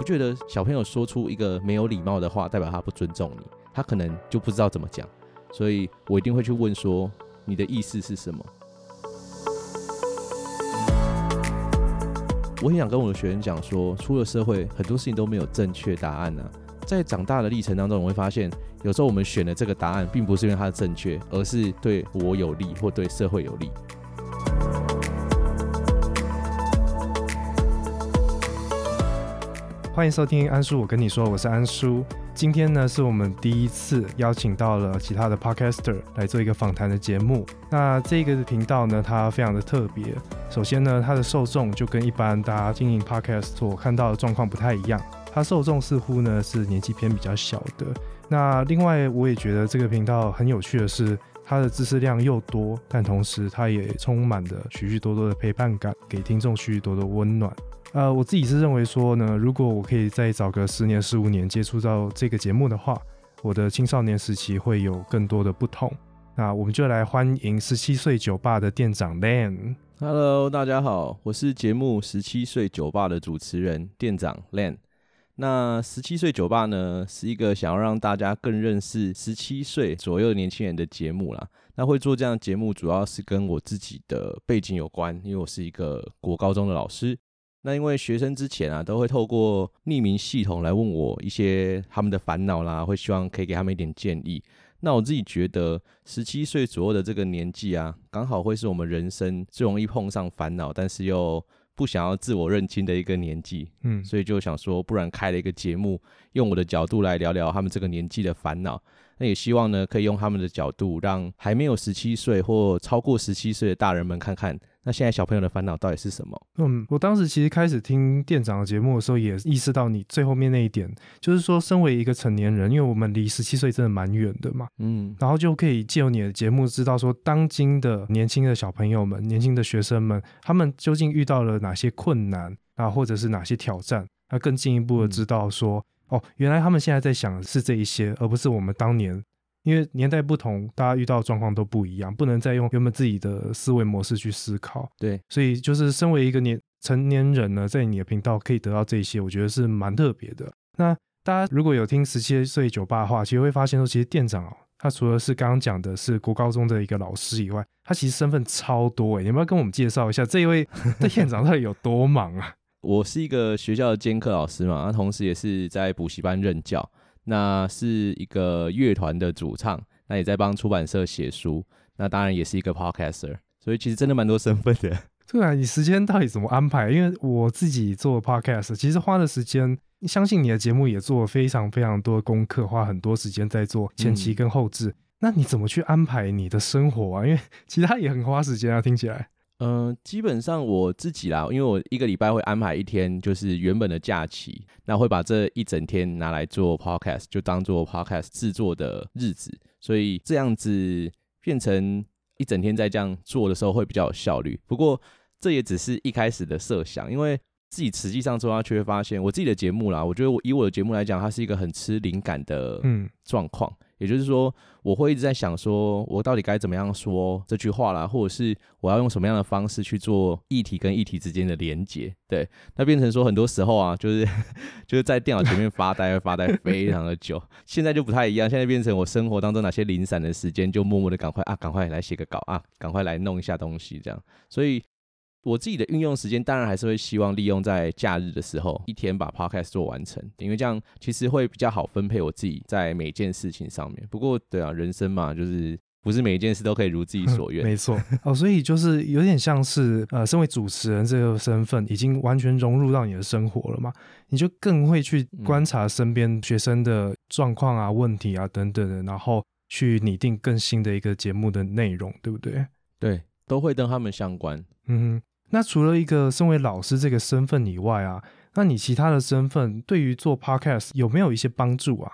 不觉得小朋友说出一个没有礼貌的话，代表他不尊重你，他可能就不知道怎么讲，所以我一定会去问说你的意思是什么。我很想跟我的学生讲说，出了社会，很多事情都没有正确答案呢。在长大的历程当中，我会发现，有时候我们选的这个答案，并不是因为它的正确，而是对我有利或对社会有利。欢迎收听安叔，我跟你说，我是安叔。今天呢，是我们第一次邀请到了其他的 podcaster 来做一个访谈的节目。那这个频道呢，它非常的特别。首先呢，它的受众就跟一般大家经营 podcast 所看到的状况不太一样。它受众似乎呢是年纪偏比较小的。那另外，我也觉得这个频道很有趣的是，它的知识量又多，但同时它也充满着许许多多的陪伴感，给听众许许多多温暖。呃，我自己是认为说呢，如果我可以再找个十年、十五年接触到这个节目的话，我的青少年时期会有更多的不同。那我们就来欢迎十七岁酒吧的店长 Lan。Hello，大家好，我是节目十七岁酒吧的主持人店长 Lan。那十七岁酒吧呢，是一个想要让大家更认识十七岁左右的年轻人的节目啦。那会做这样的节目，主要是跟我自己的背景有关，因为我是一个国高中的老师。那因为学生之前啊，都会透过匿名系统来问我一些他们的烦恼啦，会希望可以给他们一点建议。那我自己觉得，十七岁左右的这个年纪啊，刚好会是我们人生最容易碰上烦恼，但是又不想要自我认清的一个年纪。嗯，所以就想说，不然开了一个节目，用我的角度来聊聊他们这个年纪的烦恼。那也希望呢，可以用他们的角度，让还没有十七岁或超过十七岁的大人们看看。那现在小朋友的烦恼到底是什么？嗯，我当时其实开始听店长的节目的时候，也意识到你最后面那一点，就是说，身为一个成年人，因为我们离十七岁真的蛮远的嘛，嗯，然后就可以借由你的节目，知道说，当今的年轻的小朋友们、年轻的学生们，他们究竟遇到了哪些困难啊，或者是哪些挑战？那更进一步的知道说，哦，原来他们现在在想的是这一些，而不是我们当年。因为年代不同，大家遇到的状况都不一样，不能再用原本自己的思维模式去思考。对，所以就是身为一个年成年人呢，在你的频道可以得到这些，我觉得是蛮特别的。那大家如果有听十七岁酒吧的话，其实会发现说，其实店长哦，他除了是刚刚讲的是国高中的一个老师以外，他其实身份超多诶。你要不要跟我们介绍一下这一位 店长到底有多忙啊？我是一个学校的兼课老师嘛，那同时也是在补习班任教。那是一个乐团的主唱，那也在帮出版社写书，那当然也是一个 podcaster，所以其实真的蛮多身份的。对啊，你时间到底怎么安排？因为我自己做 podcast，其实花的时间，相信你的节目也做了非常非常多的功课，花很多时间在做前期跟后置。那你怎么去安排你的生活啊？因为其实他也很花时间啊，听起来。嗯，基本上我自己啦，因为我一个礼拜会安排一天，就是原本的假期，那会把这一整天拿来做 podcast，就当做 podcast 制作的日子，所以这样子变成一整天在这样做的时候会比较有效率。不过这也只是一开始的设想，因为自己实际上做下去会发现，我自己的节目啦，我觉得我以我的节目来讲，它是一个很吃灵感的嗯状况。也就是说，我会一直在想，说我到底该怎么样说这句话啦，或者是我要用什么样的方式去做议题跟议题之间的连接。对，那变成说很多时候啊，就是 就是在电脑前面发呆，发呆非常的久。现在就不太一样，现在变成我生活当中哪些零散的时间，就默默的赶快啊，赶快来写个稿啊，赶快来弄一下东西这样。所以。我自己的运用时间，当然还是会希望利用在假日的时候，一天把 podcast 做完成，因为这样其实会比较好分配我自己在每件事情上面。不过，对啊，人生嘛，就是不是每一件事都可以如自己所愿。没错，哦，所以就是有点像是呃，身为主持人这个身份，已经完全融入到你的生活了嘛，你就更会去观察身边学生的状况啊、问题啊等等的，然后去拟定更新的一个节目的内容，对不对？对，都会跟他们相关。嗯。那除了一个身为老师这个身份以外啊，那你其他的身份对于做 podcast 有没有一些帮助啊？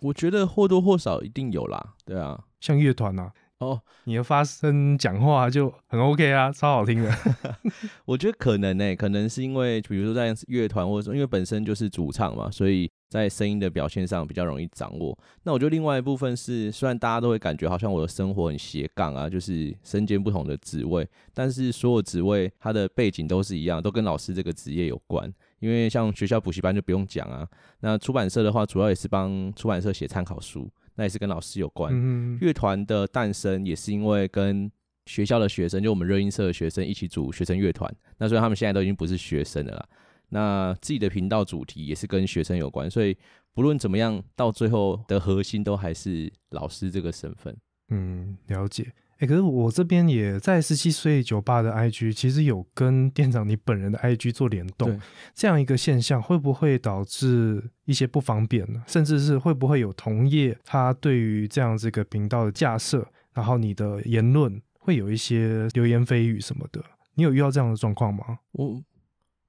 我觉得或多或少一定有啦。对啊，像乐团啊，哦，你的发声讲话就很 OK 啊，超好听的。我觉得可能呢，可能是因为比如说在乐团，或者说因为本身就是主唱嘛，所以。在声音的表现上比较容易掌握。那我觉得另外一部分是，虽然大家都会感觉好像我的生活很斜杠啊，就是身兼不同的职位，但是所有职位它的背景都是一样，都跟老师这个职业有关。因为像学校补习班就不用讲啊。那出版社的话，主要也是帮出版社写参考书，那也是跟老师有关。嗯，乐团的诞生也是因为跟学校的学生，就我们热音社的学生一起组学生乐团。那虽然他们现在都已经不是学生了啦，那自己的频道主题也是跟学生有关，所以不论怎么样，到最后的核心都还是老师这个身份。嗯，了解。哎，可是我这边也在十七岁酒吧的 IG，其实有跟店长你本人的 IG 做联动，这样一个现象会不会导致一些不方便呢？甚至是会不会有同业他对于这样这个频道的架设，然后你的言论会有一些流言蜚语什么的？你有遇到这样的状况吗？我。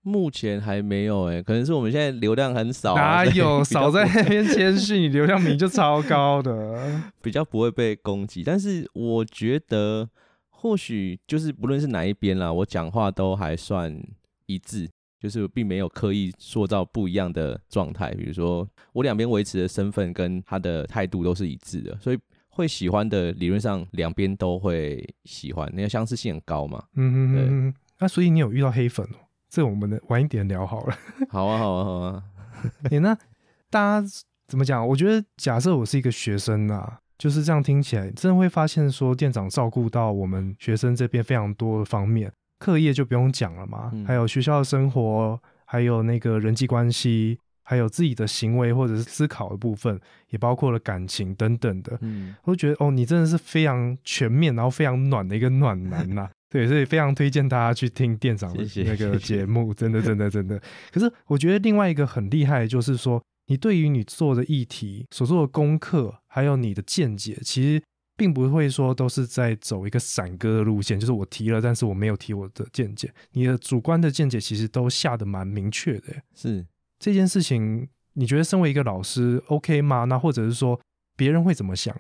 目前还没有哎，可能是我们现在流量很少。哪有 少在那边谦虚，你流量名就超高的，比较不会被攻击。但是我觉得，或许就是不论是哪一边啦，我讲话都还算一致，就是并没有刻意塑造不一样的状态。比如说，我两边维持的身份跟他的态度都是一致的，所以会喜欢的理论上两边都会喜欢，那个相似性很高嘛。嗯嗯嗯。那所以你有遇到黑粉哦？这我们的晚一点聊好了。好啊，好啊，好啊。你 那大家怎么讲？我觉得假设我是一个学生啊，就是这样听起来，真的会发现说店长照顾到我们学生这边非常多的方面，课业就不用讲了嘛，还有学校的生活，还有那个人际关系，还有自己的行为或者是思考的部分，也包括了感情等等的。嗯，我觉得哦，你真的是非常全面，然后非常暖的一个暖男呐。对，所以非常推荐大家去听店长的那个节目，真的，真的，真的。可是我觉得另外一个很厉害，就是说你对于你做的议题所做的功课，还有你的见解，其实并不会说都是在走一个散歌的路线，就是我提了，但是我没有提我的见解。你的主观的见解其实都下的蛮明确的。是这件事情，你觉得身为一个老师，OK 吗？那或者是说别人会怎么想？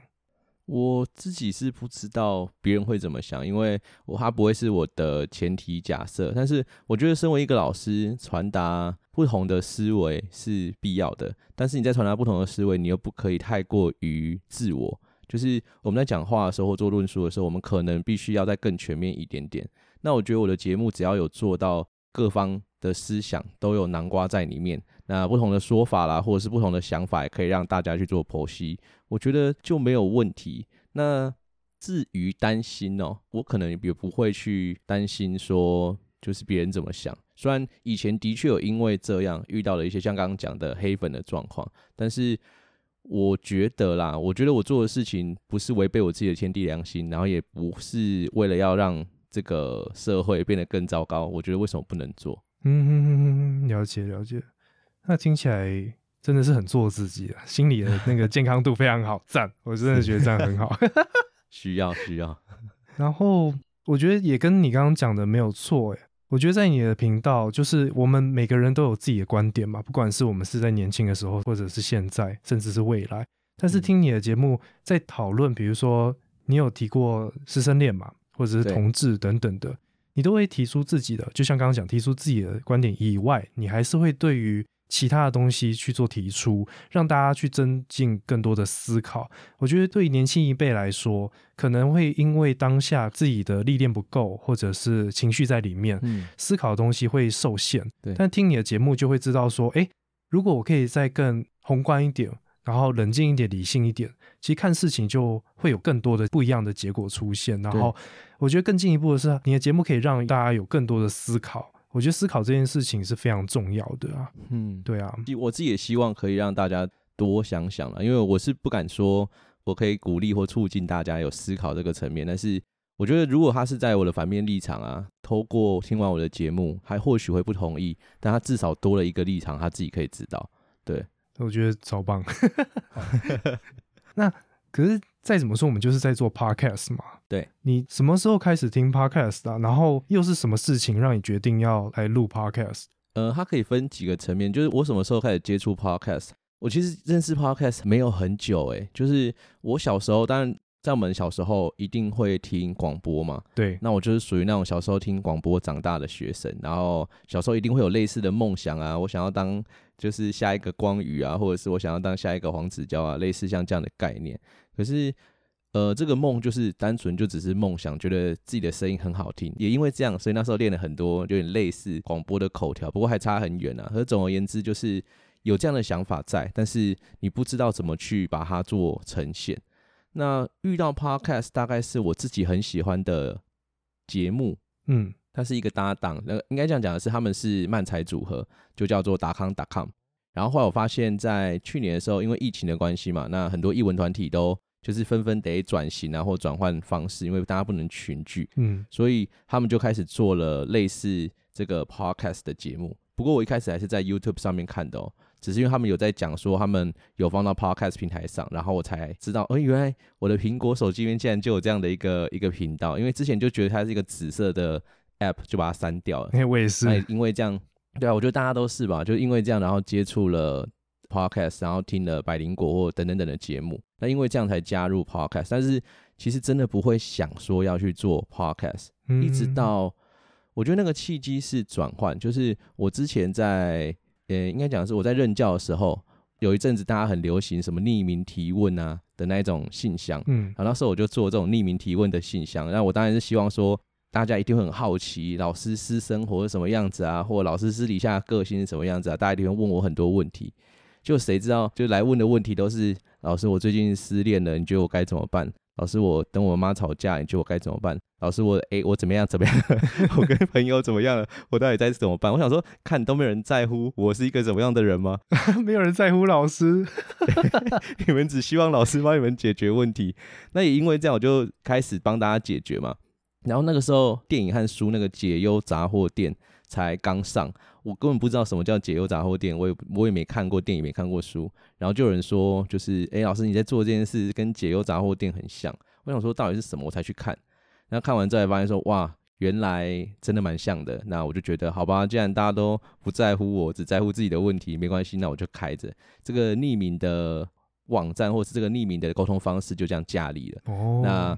我自己是不知道别人会怎么想，因为我他不会是我的前提假设。但是我觉得，身为一个老师，传达不同的思维是必要的。但是你在传达不同的思维，你又不可以太过于自我。就是我们在讲话的时候做论述的时候，我们可能必须要再更全面一点点。那我觉得我的节目只要有做到各方的思想都有南瓜在里面。那不同的说法啦，或者是不同的想法，也可以让大家去做剖析，我觉得就没有问题。那至于担心哦，我可能也不会去担心说，就是别人怎么想。虽然以前的确有因为这样遇到了一些像刚刚讲的黑粉的状况，但是我觉得啦，我觉得我做的事情不是违背我自己的天地良心，然后也不是为了要让这个社会变得更糟糕。我觉得为什么不能做？嗯，了解了解。那听起来真的是很做自己啊，心理的那个健康度非常好，赞！我真的觉得这样很好，需 要需要。然后我觉得也跟你刚刚讲的没有错，诶，我觉得在你的频道，就是我们每个人都有自己的观点嘛，不管是我们是在年轻的时候，或者是现在，甚至是未来。但是听你的节目在讨论，比如说你有提过师生恋嘛，或者是同志等等的，你都会提出自己的，就像刚刚讲，提出自己的观点以外，你还是会对于。其他的东西去做提出，让大家去增进更多的思考。我觉得对年轻一辈来说，可能会因为当下自己的历练不够，或者是情绪在里面，思考的东西会受限。对，但听你的节目就会知道说，哎，如果我可以再更宏观一点，然后冷静一点，理性一点，其实看事情就会有更多的不一样的结果出现。然后，我觉得更进一步的是，你的节目可以让大家有更多的思考。我觉得思考这件事情是非常重要的啊，嗯，对啊，我自己也希望可以让大家多想想了，因为我是不敢说我可以鼓励或促进大家有思考这个层面，但是我觉得如果他是在我的反面立场啊，透过听完我的节目，还或许会不同意，但他至少多了一个立场，他自己可以知道，对，我觉得超棒。那可是。再怎么说，我们就是在做 podcast 嘛。对，你什么时候开始听 podcast 啊？然后又是什么事情让你决定要来录 podcast？呃，它可以分几个层面，就是我什么时候开始接触 podcast？我其实认识 podcast 没有很久，诶，就是我小时候，当然在我们小时候一定会听广播嘛。对，那我就是属于那种小时候听广播长大的学生，然后小时候一定会有类似的梦想啊，我想要当就是下一个光宇啊，或者是我想要当下一个黄子佼啊，类似像这样的概念。可是，呃，这个梦就是单纯就只是梦想，觉得自己的声音很好听，也因为这样，所以那时候练了很多有点类似广播的口条，不过还差很远啊。可总而言之，就是有这样的想法在，但是你不知道怎么去把它做呈现。那遇到 Podcast 大概是我自己很喜欢的节目，嗯，它是一个搭档，那应该这样讲的是，他们是漫才组合，就叫做达康达康。然后后来我发现，在去年的时候，因为疫情的关系嘛，那很多艺文团体都就是纷纷得转型啊，或转换方式，因为大家不能群聚，嗯，所以他们就开始做了类似这个 podcast 的节目。不过我一开始还是在 YouTube 上面看的哦，只是因为他们有在讲说他们有放到 podcast 平台上，然后我才知道，哎，原来我的苹果手机里面竟然就有这样的一个一个频道，因为之前就觉得它是一个紫色的 app，就把它删掉了。哎，我也是，因为这样。对啊，我觉得大家都是吧，就因为这样，然后接触了 podcast，然后听了百灵果或等等等的节目，那因为这样才加入 podcast。但是其实真的不会想说要去做 podcast，一直到我觉得那个契机是转换，就是我之前在呃，应该讲是我在任教的时候，有一阵子大家很流行什么匿名提问啊的那一种信箱，嗯，然后那时候我就做这种匿名提问的信箱，那我当然是希望说。大家一定会很好奇老师私生活是什么样子啊，或老师私底下个性是什么样子啊？大家一定会问我很多问题，就谁知道，就来问的问题都是老师，我最近失恋了，你觉得我该怎么办？老师，我等我妈吵架，你觉得我该怎么办？老师，我诶，我怎么样？怎么样？我跟朋友怎么样了？我到底在怎么办？我想说，看都没有人在乎我是一个怎么样的人吗？没有人在乎老师，你们只希望老师帮你们解决问题。那也因为这样，我就开始帮大家解决嘛。然后那个时候，电影和书那个解忧杂货店才刚上，我根本不知道什么叫解忧杂货店，我也我也没看过电影，没看过书。然后就有人说，就是哎，老师你在做这件事跟解忧杂货店很像。我想说到底是什么，我才去看。然后看完之后发现说，哇，原来真的蛮像的。那我就觉得，好吧，既然大家都不在乎我，只在乎自己的问题，没关系，那我就开着这个匿名的网站，或是这个匿名的沟通方式，就这样架立了。哦，那。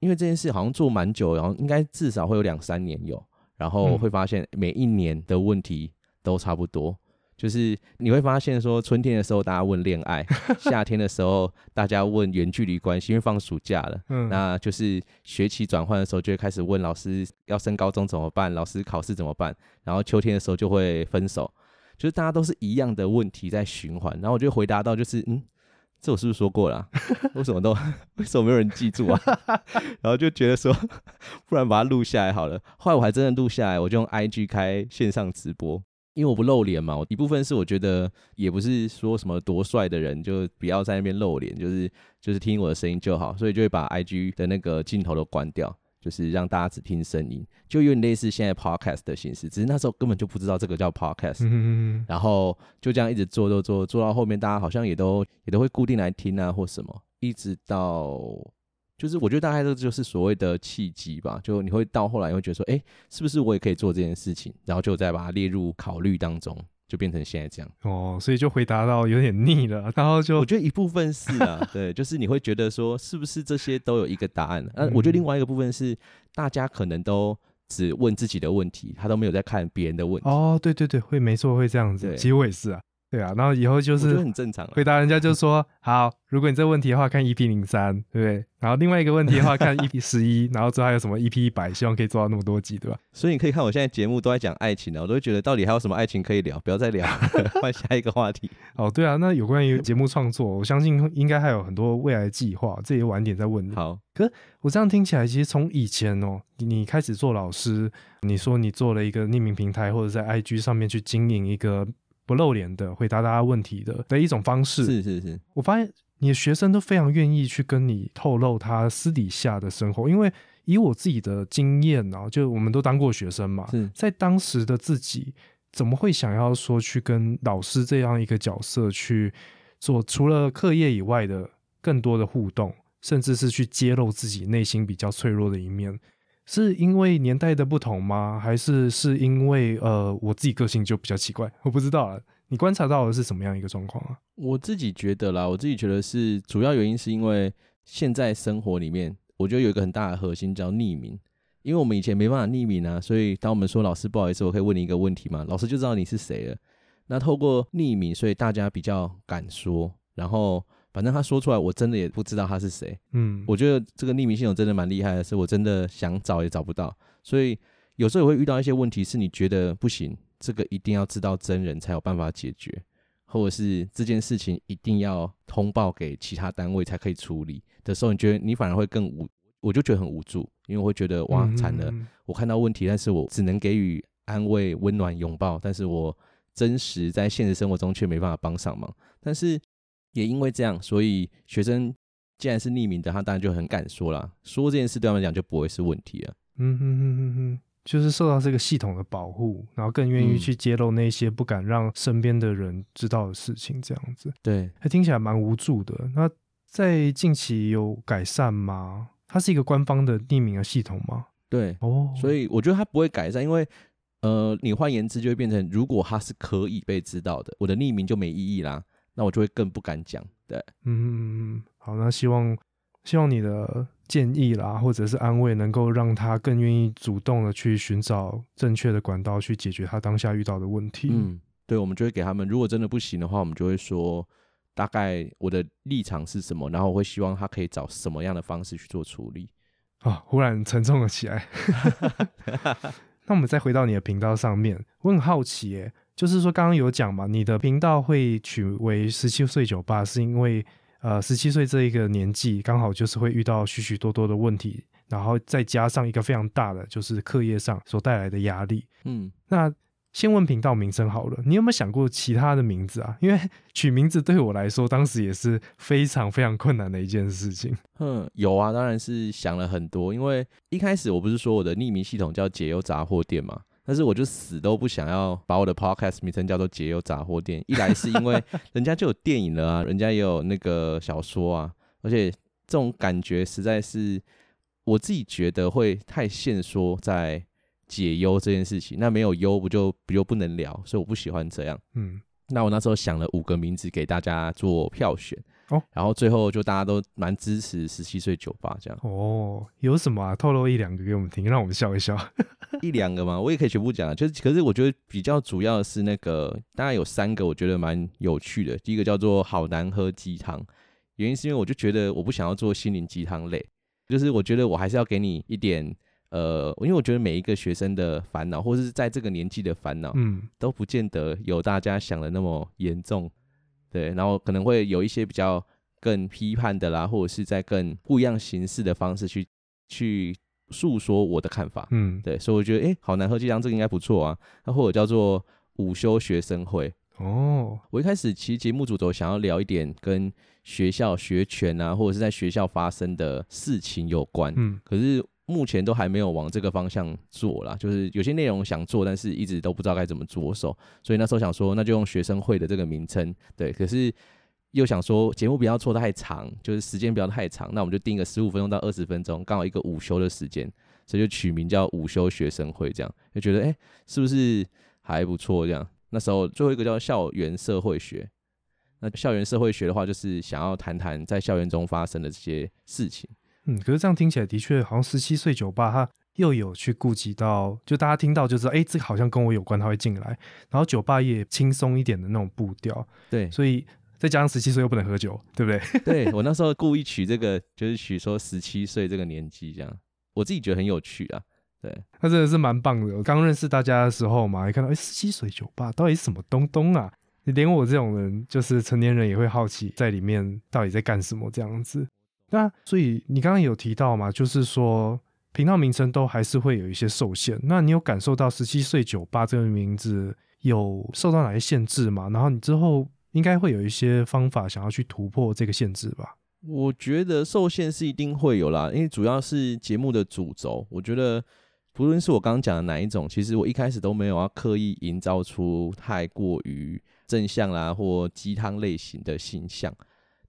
因为这件事好像做蛮久，然后应该至少会有两三年有，然后会发现每一年的问题都差不多，就是你会发现说，春天的时候大家问恋爱，夏天的时候大家问远距离关系，因为放暑假了，嗯，那就是学期转换的时候就会开始问老师要升高中怎么办，老师考试怎么办，然后秋天的时候就会分手，就是大家都是一样的问题在循环，然后我就回答到就是嗯。这我是不是说过了？为什么都 为什么没有人记住啊？然后就觉得说，不然把它录下来好了。后来我还真的录下来，我就用 IG 开线上直播，因为我不露脸嘛。我一部分是我觉得也不是说什么多帅的人就不要在那边露脸，就是就是听我的声音就好，所以就会把 IG 的那个镜头都关掉。就是让大家只听声音，就有点类似现在 podcast 的形式，只是那时候根本就不知道这个叫 podcast，然后就这样一直做做做做到后面，大家好像也都也都会固定来听啊或什么，一直到就是我觉得大概这就是所谓的契机吧，就你会到后来会觉得说，哎，是不是我也可以做这件事情，然后就再把它列入考虑当中。就变成现在这样哦，所以就回答到有点腻了，然后就我觉得一部分是啊，对，就是你会觉得说是不是这些都有一个答案？那我觉得另外一个部分是大家可能都只问自己的问题，他都没有在看别人的问题。哦，对对对，会没错，会这样子。其实我也是啊。对啊，然后以后就是很正常，回答人家就说好。如果你这个问题的话，看 EP 零三，对不对？然后另外一个问题的话，看 EP 十一，然后之后还有什么 EP 一百，希望可以做到那么多集，对吧？所以你可以看我现在节目都在讲爱情的，我都会觉得到底还有什么爱情可以聊，不要再聊，换下一个话题。哦，对啊，那有关于节目创作，我相信应该还有很多未来计划，这些晚点再问你。好，可是我这样听起来，其实从以前哦，你开始做老师，你说你做了一个匿名平台，或者在 IG 上面去经营一个。不露脸的回答大家问题的的一种方式，是是是。我发现你的学生都非常愿意去跟你透露他私底下的生活，因为以我自己的经验呢，就我们都当过学生嘛，在当时的自己怎么会想要说去跟老师这样一个角色去做，除了课业以外的更多的互动，甚至是去揭露自己内心比较脆弱的一面。是因为年代的不同吗？还是是因为呃我自己个性就比较奇怪？我不知道啊。你观察到的是什么样一个状况啊？我自己觉得啦，我自己觉得是主要原因是因为现在生活里面，我觉得有一个很大的核心叫匿名。因为我们以前没办法匿名啊，所以当我们说老师不好意思，我可以问你一个问题吗？老师就知道你是谁了。那透过匿名，所以大家比较敢说，然后反正他说出来，我真的也不知道他是谁。嗯，我觉得这个匿名系统真的蛮厉害的，是我真的想找也找不到。所以有时候也会遇到一些问题，是你觉得不行，这个一定要知道真人才有办法解决，或者是这件事情一定要通报给其他单位才可以处理的时候，你觉得你反而会更无，我就觉得很无助，因为我会觉得哇惨了，嗯我看到问题，但是我只能给予安慰、温暖、拥抱，但是我真实在现实生活中却没办法帮上忙。但是也因为这样，所以学生既然是匿名的，他当然就很敢说啦，说这件事对他们讲就不会是问题了。嗯哼哼哼哼，就是受到这个系统的保护，然后更愿意嗯去揭露那些不敢让身边的人知道的事情，这样子，对，他听起来蛮无助的。那在近期有改善吗？它是一个官方的匿名的系统吗？对，哦，所以我觉得它不会改善，因为呃，你换言之就会变成，如果它是可以被知道的，我的匿名就没意义啦，那我就会更不敢讲。对，嗯，嗯，好，那希望希望你的建议啦，或者是安慰，能够让他更愿意主动的去寻找正确的管道去解决他当下遇到的问题。嗯，对，我们就会给他们，如果真的不行的话，我们就会说大概我的立场是什么，然后我会希望他可以找什么样的方式去做处理。啊，忽然沉重了起来。那我们再回到你的频道上面，我很好奇，耶，就是说刚刚有讲嘛，你的频道会取为十七岁酒吧，是因为呃十七岁这一个年纪刚好就是会遇到许许多多的问题，然后再加上一个非常大的就是课业上所带来的压力。嗯，那先问频道名称好了，你有没有想过其他的名字啊？因为取名字对我来说，当时也是非常非常困难的一件事情。嗯，有啊，当然是想了很多，因为一开始我不是说我的匿名系统叫解忧杂货店嘛，但是我就死都不想要把我的 podcast 名称叫做解忧杂货店。一来是因为人家就有电影了啊，人家也有那个小说啊，而且这种感觉实在是我自己觉得会太限缩在解忧这件事情，那没有忧不就不就不能聊，所以我不喜欢这样。嗯，那我那时候想了五个名字给大家做票选，哦，然后最后就大家都蛮支持十七岁酒吧这样，哦，有什么啊？透露一两个给我们听，让我们笑一笑。一两个嘛，我也可以全部讲啊，就是可是我觉得比较主要的是那个，大概有三个我觉得蛮有趣的，第一个叫做好难喝鸡汤，原因是因为我就觉得我不想要做心灵鸡汤类，就是我觉得我还是要给你一点。呃，因为我觉得每一个学生的烦恼，或者是在这个年纪的烦恼，嗯都不见得有大家想的那么严重，对，然后可能会有一些比较更批判的啦，或者是在更不一样形式的方式去去诉说我的看法，嗯，对，所以我觉得诶，好难喝鸡汤这个应该不错啊，那或者叫做午休学生会，哦，我一开始其实节目主轴想要聊一点跟学校学权啊，或者是在学校发生的事情有关，嗯。可是目前都还没有往这个方向做啦，就是有些内容想做，但是一直都不知道该怎么着手，所以那时候想说，那就用学生会的这个名称，对，可是又想说节目不要做太长，就是时间不要太长，那我们就定个十五分钟到二十分钟，刚好一个午休的时间，所以就取名叫午休学生会，这样就觉得哎、诶是不是还不错？这样那时候最后一个叫校园社会学。那校园社会学的话，就是想要谈谈在校园中发生的这些事情。嗯，可是这样听起来的确好像十七岁酒吧，它又有去顾及到，就大家听到就知道，哎，这个好像跟我有关，他会进来。然后酒吧也轻松一点的那种步调，对，所以再加上十七岁又不能喝酒，对不对？对我那时候故意取这个，就是取说十七岁这个年纪，这样我自己觉得很有趣啊。对，那真的是蛮棒的。我刚认识大家的时候嘛，一看到，哎，十七岁酒吧到底是什么东东啊？连我这种人，就是成年人也会好奇在里面到底在干什么这样子。那所以你刚刚有提到嘛，就是说频道名称都还是会有一些受限。那你有感受到十七岁酒吧这个名字有受到哪些限制吗？然后你之后应该会有一些方法想要去突破这个限制吧？我觉得受限是一定会有啦，因为主要是节目的主轴。我觉得不论是我刚刚讲的哪一种，其实我一开始都没有要刻意营造出太过于正向啦或鸡汤类型的形象。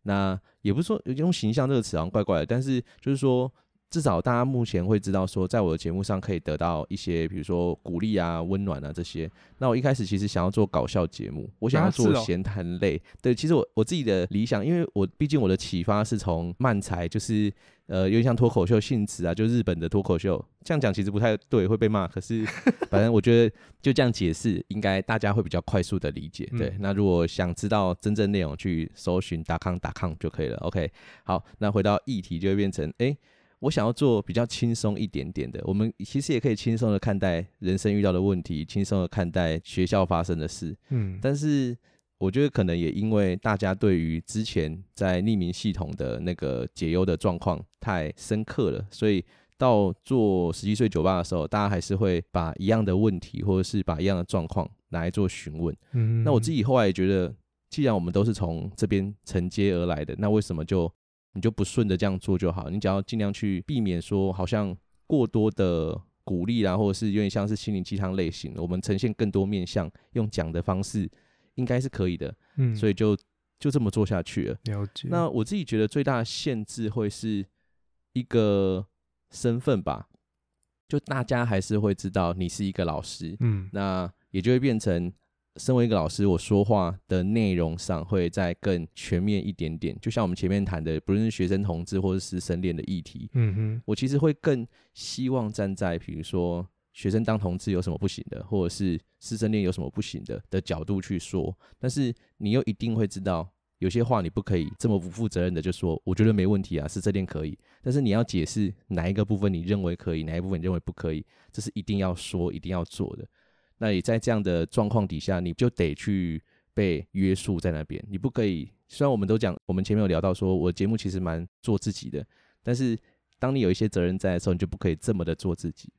那也不是说用形象这个词好像怪怪的，但是就是说，至少大家目前会知道说，在我的节目上可以得到一些，比如说鼓励啊、温暖啊这些。那我一开始其实想要做搞笑节目，我想要做闲谈类。对，其实我我自己的理想，因为我毕竟我的启发是从漫才，就是呃有点像脱口秀性质啊，就日本的脱口秀。这样讲其实不太对，会被骂。可是 反正我觉得就这样解释，应该大家会比较快速的理解。对，那如果想知道真正内容，去搜寻达康达康就可以了。OK，好，那回到议题就会变成哎。我想要做比较轻松一点点的，我们其实也可以轻松的看待人生遇到的问题，轻松的看待学校发生的事。嗯，但是我觉得可能也因为大家对于之前在匿名系统的那个解忧的状况太深刻了，所以到做十七岁酒吧的时候，大家还是会把一样的问题或者是把一样的状况拿来做询问。嗯，那我自己后来也觉得，既然我们都是从这边承接而来的，那为什么就？你就不顺着这样做就好，你只要尽量去避免说好像过多的鼓励啦，或者是有点像是心灵鸡汤类型，我们呈现更多面向，用讲的方式应该是可以的，嗯，所以就就这么做下去了。了解。那我自己觉得最大的限制会是一个身份吧，就大家还是会知道你是一个老师，嗯，那也就会变成。身为一个老师，我说话的内容上会再更全面一点点。就像我们前面谈的，不论是学生同志或者师生恋的议题，嗯哼，我其实会更希望站在比如说学生当同志有什么不行的，或者是师生恋有什么不行的的角度去说。但是你又一定会知道，有些话你不可以这么不负责任的就说，我觉得没问题啊，师生恋可以。但是你要解释哪一个部分你认为可以，哪一部分你认为不可以，这是一定要说、一定要做的。那也在这样的状况底下，你就得去被约束在那边。你不可以，虽然我们都讲，我们前面有聊到说，我节目其实蛮做自己的，但是当你有一些责任在的时候，你就不可以这么的做自己。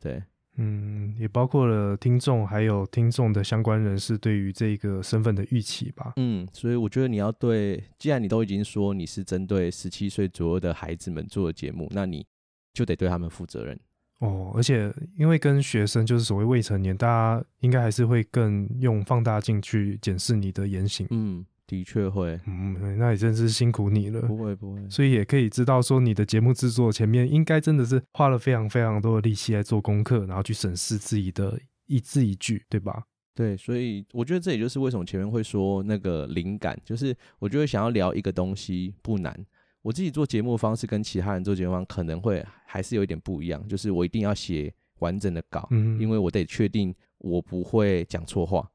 对，嗯，也包括了听众，还有听众的相关人士对于这个身份的预期吧。嗯，所以我觉得你要对，既然你都已经说你是针对十七岁左右的孩子们做的节目，那你就得对他们负责任。哦，而且因为跟学生就是所谓未成年，大家应该还是会更用放大镜去检视你的言行。嗯，的确会。嗯，那也真是辛苦你了。不会不会。所以也可以知道说，你的节目制作前面应该真的是花了非常非常多的力气来做功课，然后去审视自己的一字一句，对吧？对，所以我觉得这也就是为什么前面会说那个灵感，就是我觉得想要聊一个东西不难。我自己做节目方式跟其他人做节目方可能会还是有一点不一样，就是我一定要写完整的稿，因为我得确定我不会讲错话。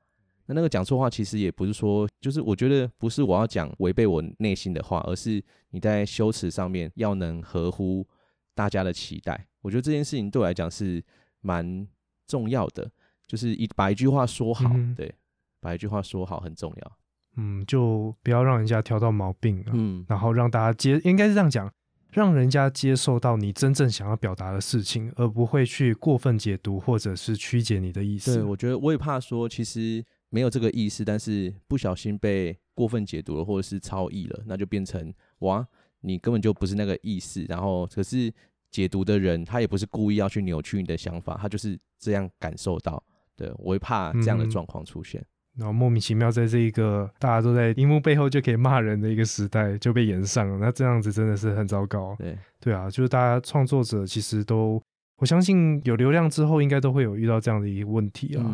那那个讲错话其实也不是说，就是我觉得不是我要讲违背我内心的话，而是你在修辞上面要能合乎大家的期待。我觉得这件事情对我来讲是蛮重要的，就是一把一句话说好，对，把一句话说好很重要。嗯，就不要让人家挑到毛病，嗯，然后让大家接，应该是这样讲，让人家接受到你真正想要表达的事情，而不会去过分解读或者是曲解你的意思。对，我觉得我也怕说，其实没有这个意思，但是不小心被过分解读了，或者是超意了，那就变成哇，你根本就不是那个意思。然后，可是解读的人他也不是故意要去扭曲你的想法，他就是这样感受到。对我会怕这样的状况出现。然后莫名其妙，在这一个大家都在荧幕背后就可以骂人的一个时代，就被延上了。那这样子真的是很糟糕。对对啊，就是大家创作者其实都，我相信有流量之后，应该都会有遇到这样的一个问题啊。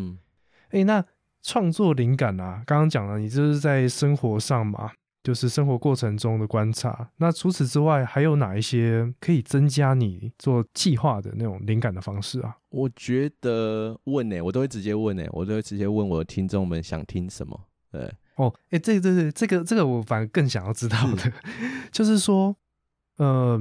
哎，那创作灵感啊，刚刚讲了，你就是在生活上嘛。就是生活过程中的观察。那除此之外，还有哪一些可以增加你做计划的那种灵感的方式啊？我觉得问呢，我都会直接问呢，我都会直接问我的听众们想听什么。对，哦，哎，这个、这、这个、这个，我反而更想要知道的，就是说，呃，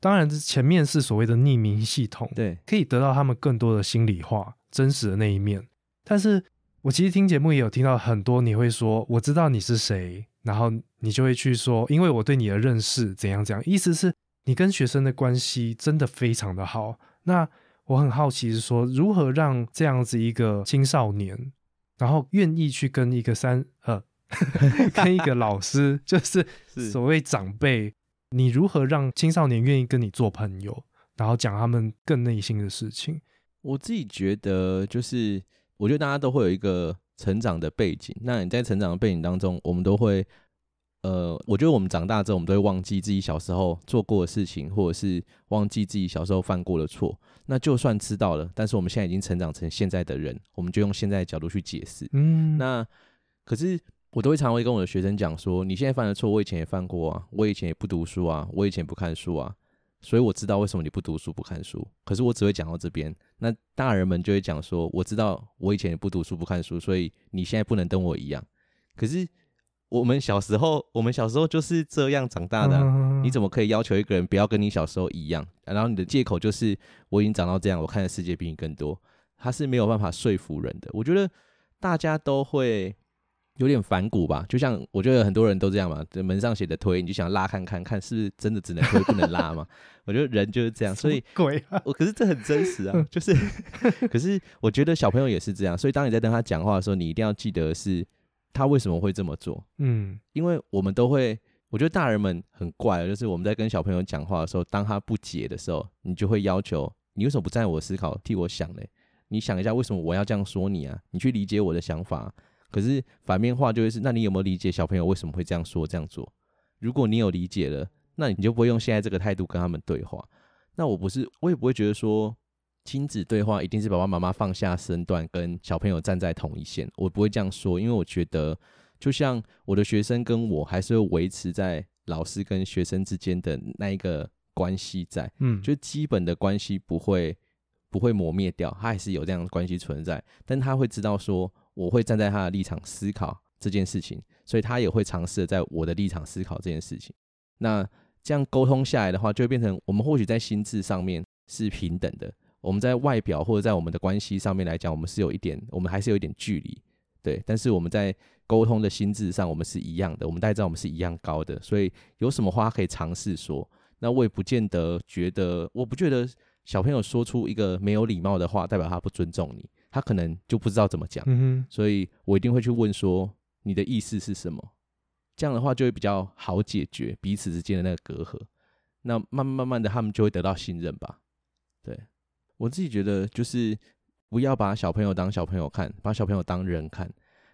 当然，前面是所谓的匿名系统，对，可以得到他们更多的心里话、真实的那一面。但是我其实听节目也有听到很多，你会说，我知道你是谁。然后你就会去说，因为我对你的认识怎样怎样，意思是你跟学生的关系真的非常的好。那我很好奇是说，如何让这样子一个青少年，然后愿意去跟一个三呃，跟一个老师，就是 所谓长辈，你如何让青少年愿意跟你做朋友，然后讲他们更内心的事情？我自己觉得，就是我觉得大家都会有一个。成长的背景，那你在成长的背景当中，我们都会呃，我觉得我们长大之后，我们都会忘记自己小时候做过的事情，或者是忘记自己小时候犯过的错。那就算知道了，但是我们现在已经成长成现在的人，我们就用现在的角度去解释。嗯，那可是我都会常会跟我的学生讲说，你现在犯的错，我以前也犯过啊，我以前也不读书啊，我以前不看书啊，所以我知道为什么你不读书不看书。可是我只会讲到这边，那大人们就会讲说，我知道我以前也不读书不看书，所以你现在不能跟我一样。可是我们小时候，我们小时候就是这样长大的你怎么可以要求一个人不要跟你小时候一样？然后你的借口就是我已经长到这样，我看的世界比你更多，他是没有办法说服人的。我觉得大家都会有点反骨吧，就像我觉得很多人都这样嘛，这门上写的推，你就想拉看看看是不是真的只能推不能拉嘛？我觉得人就是这样，所以鬼啊，我可是这很真实啊，就是，可是我觉得小朋友也是这样，所以当你在跟他讲话的时候，你一定要记得是他为什么会这么做，嗯因为我们都会，我觉得大人们很怪，就是我们在跟小朋友讲话的时候，当他不解的时候，你就会要求你为什么不站在我思考替我想嘞？你想一下，为什么我要这样说你啊？你去理解我的想法。可是反面话就会是，那你有没有理解小朋友为什么会这样说这样做？如果你有理解了，那你就不会用现在这个态度跟他们对话。那我不是，我也不会觉得说亲子对话一定是爸爸妈妈放下身段跟小朋友站在同一线，我不会这样说，因为我觉得就像我的学生跟我还是会维持在老师跟学生之间的那一个关系在，嗯，就基本的关系不会不会磨灭掉，他还是有这样的关系存在，但他会知道说我会站在他的立场思考这件事情，所以他也会尝试在我的立场思考这件事情。那这样沟通下来的话，就会变成我们或许在心智上面是平等的，我们在外表或者在我们的关系上面来讲，我们是有一点，我们还是有一点距离，对，但是我们在沟通的心智上，我们是一样的，我们大家知道我们是一样高的，所以有什么话可以尝试说。那我也不见得觉得，我不觉得小朋友说出一个没有礼貌的话，代表他不尊重你，他可能就不知道怎么讲，嗯，所以我一定会去问说你的意思是什么，这样的话就会比较好解决彼此之间的那个隔阂。那慢慢慢慢的，他们就会得到信任吧。对我自己觉得，就是不要把小朋友当小朋友看，把小朋友当人看。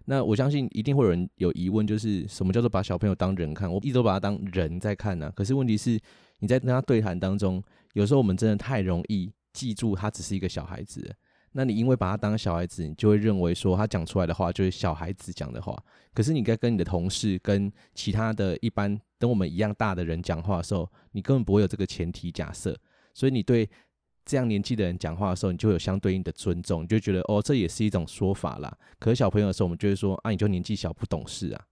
那我相信一定会有人有疑问，就是什么叫做把小朋友当人看？我一直都把他当人在看呢、可是问题是，你在跟他对谈当中，有时候我们真的太容易记住他只是一个小孩子了。那你因为把他当小孩子，你就会认为说他讲出来的话就是小孩子讲的话。可是你在跟你的同事、跟其他的一般跟我们一样大的人讲话的时候，你根本不会有这个前提假设，所以你对这样年纪的人讲话的时候，你就有相对应的尊重，你就觉得哦，这也是一种说法啦。可是小朋友的时候，我们就会说啊，你就年纪小不懂事啊。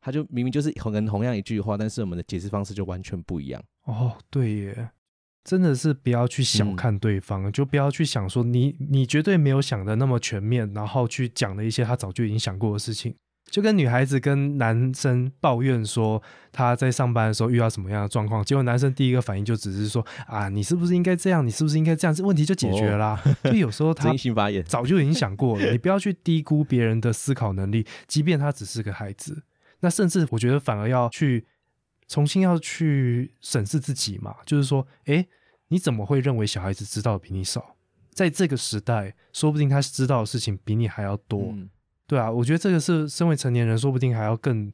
他就明明就是可能同样一句话，但是我们的解释方式就完全不一样。哦，对耶，真的是不要去小嗯看对方，就不要去想说你你绝对没有想的那么全面，然后去讲了一些他早就已经想过的事情。就跟女孩子跟男生抱怨说他在上班的时候遇到什么样的状况，结果男生第一个反应就只是说啊，你是不是应该这样？你是不是应该这样？这 问题就解决了啦。就有时候他早就已经想过了，你不要去低估别人的思考能力，即便他只是个孩子。那甚至我觉得反而要去重新要去审视自己嘛，就是说，诶，你怎么会认为小孩子知道的比你少？在这个时代，说不定他知道的事情比你还要多。嗯对啊，我觉得这个是身为成年人，说不定还要更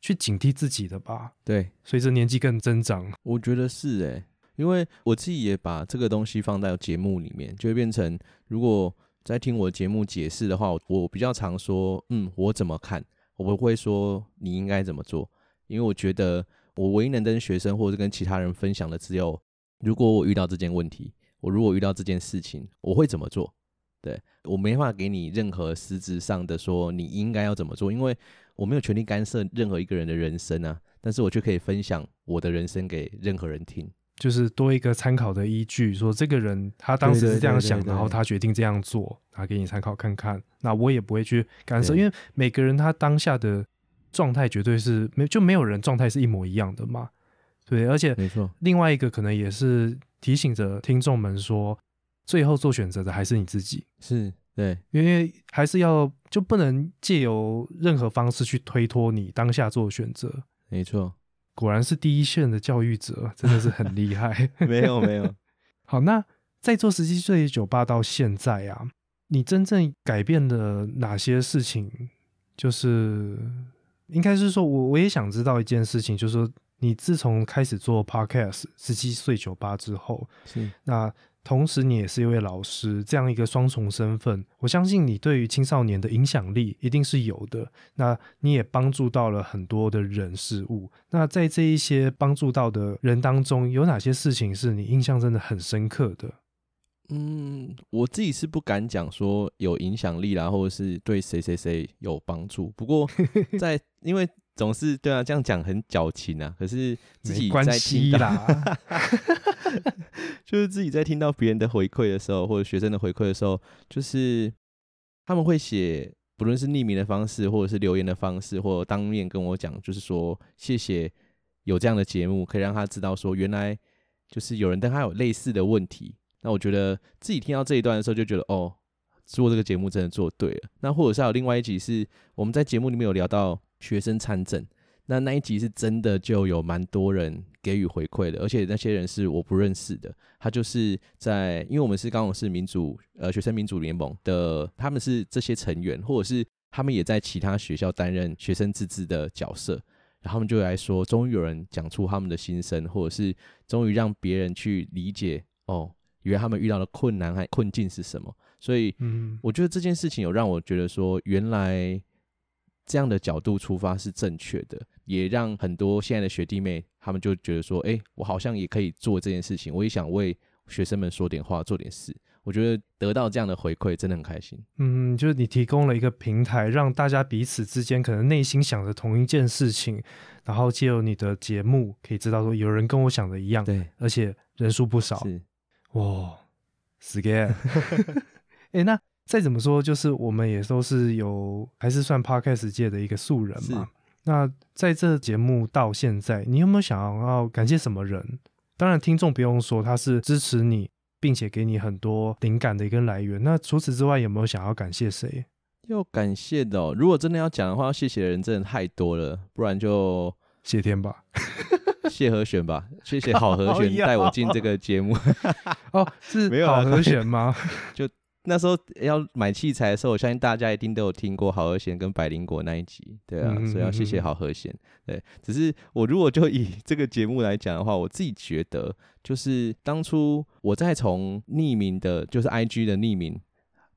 去警惕自己的吧。对，随着年纪更增长，我觉得是诶、因为我自己也把这个东西放在节目里面，就会变成如果在听我的节目解释的话，我我比较常说，嗯，我怎么看，我不会说你应该怎么做，因为我觉得我唯一能跟学生或者是跟其他人分享的只有，如果我遇到这件问题，我如果遇到这件事情，我会怎么做。对我没法给你任何实质上的说你应该要怎么做，因为我没有权利干涉任何一个人的人生啊。但是我却可以分享我的人生给任何人听。就是多一个参考的依据，说这个人他当时是这样想，对对对对然后他决定这样做，拿给你参考看看。那我也不会去干涉，因为每个人他当下的状态绝对是没就没有人状态是一模一样的嘛。对，而且没错，另外一个可能也是提醒着听众们说，最后做选择的还是你自己，是对，因为还是要就不能借由任何方式去推脱你当下做选择。没错，果然是第一线的教育者，真的是很厉害。没有没有，好，那在做十七岁酒吧到现在啊，你真正改变了哪些事情？就是应该是说我我也想知道一件事情，就是说你自从开始做 podcast 十七岁酒吧之后，是那同时你也是一位老师，这样一个双重身份，我相信你对于青少年的影响力一定是有的。那你也帮助到了很多的人事物。那在这一些帮助到的人当中，有哪些事情是你印象真的很深刻的？嗯，我自己是不敢讲说有影响力啦，或者是对谁谁谁有帮助。不过 在因为总是对啊，这样讲很矫情啊。可是自己在听到，系啦，就是自己在听到别人的回馈的时候，或者学生的回馈的时候，就是他们会写，不论是匿名的方式，或者是留言的方式，或者当面跟我讲，就是说谢谢有这样的节目，可以让他知道说原来就是有人跟他有类似的问题。那我觉得自己听到这一段的时候，就觉得哦，做这个节目真的做对了。那或者是还有另外一集是我们在节目里面有聊到学生参政，那那一集是真的就有蛮多人给予回馈的，而且那些人是我不认识的。他就是在，因为我们是刚好是民主呃学生民主联盟的，他们是这些成员，或者是他们也在其他学校担任学生自治的角色，然后他们就来说，终于有人讲出他们的心声，或者是终于让别人去理解哦，原来他们遇到的困难和困境是什么。所以嗯，我觉得这件事情有让我觉得说，原来这样的角度出发是正确的，也让很多现在的学弟妹他们就觉得说，哎、我好像也可以做这件事情，我也想为学生们说点话，做点事。我觉得得到这样的回馈真的很开心。嗯，就是你提供了一个平台，让大家彼此之间可能内心想着同一件事情，然后借由你的节目，可以知道说有人跟我想的一样，对，而且人数不少。是哇，scare！哎、那再怎么说，就是我们也都是有，还是算 podcast 界的一个素人嘛。那在这节目到现在，你有没有想要感谢什么人？当然，听众不用说，他是支持你，并且给你很多灵感的一个来源。那除此之外，有没有想要感谢谁？要感谢的、哦，如果真的要讲的话，要谢谢的人真的太多了，不然就谢天吧。谢和弦吧，谢谢好和弦 靠腰带我进这个节目。哦，是没有好和弦吗？就那时候要买器材的时候，我相信大家一定都有听过好和弦跟百灵果那一集，对啊，嗯所以要谢谢好和弦。对，只是我如果就以 这个节目来讲的话，我自己觉得，就是当初我在从匿名的，就是 I G 的匿名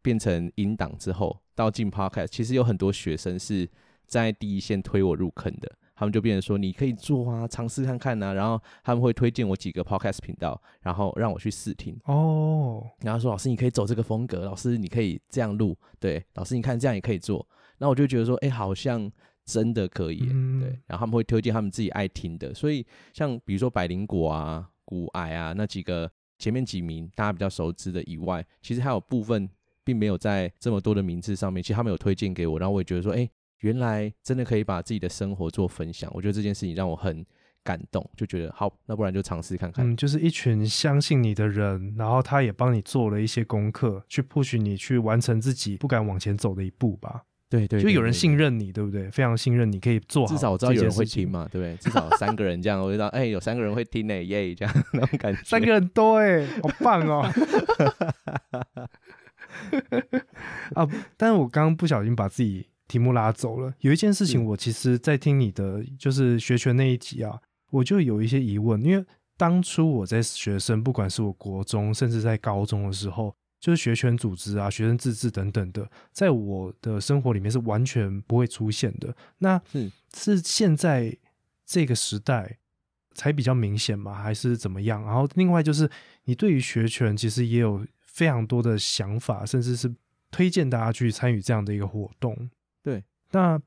变成音档之后，到进 Podcast，其实有很多学生是在第一线推我入坑的。他们就变成说你可以做啊，尝试看看啊，然后他们会推荐我几个 podcast 频道，然后让我去试听。哦，然后说老师你可以走这个风格，老师你可以这样录，对，老师你看这样也可以做。那我就觉得说，哎，好像真的可以对。然后他们会推荐他们自己爱听的，所以像比如说百灵果啊、骨癌啊那几个前面几名大家比较熟知的以外，其实还有部分并没有在这么多的名字上面，其实他们有推荐给我，然后我也觉得说，哎，原来真的可以把自己的生活做分享。我觉得这件事情让我很感动，就觉得好，那不然就尝试看看。嗯，就是一群相信你的人，然后他也帮你做了一些功课，去 push 你去完成自己不敢往前走的一步吧。对对就有人信任你，对不对？非常信任你可以做好，至少我知道有人会听。嘛，对不对？至少三个人这样，我就知道，哎、有三个人会听呢、耶，这样那种感觉。三个人多哎，好棒哦！啊，但是我刚刚不小心把自己题目拉走了。有一件事情，我其实在听你的就是学权那一集啊，我就有一些疑问，因为当初我在学生，不管是我国中，甚至在高中的时候，就是学权组织啊、学生自治等等的，在我的生活里面是完全不会出现的。那是是现在这个时代才比较明显嘛？还是怎么样？然后另外就是你对于学权其实也有非常多的想法，甚至是推荐大家去参与这样的一个活动。对，那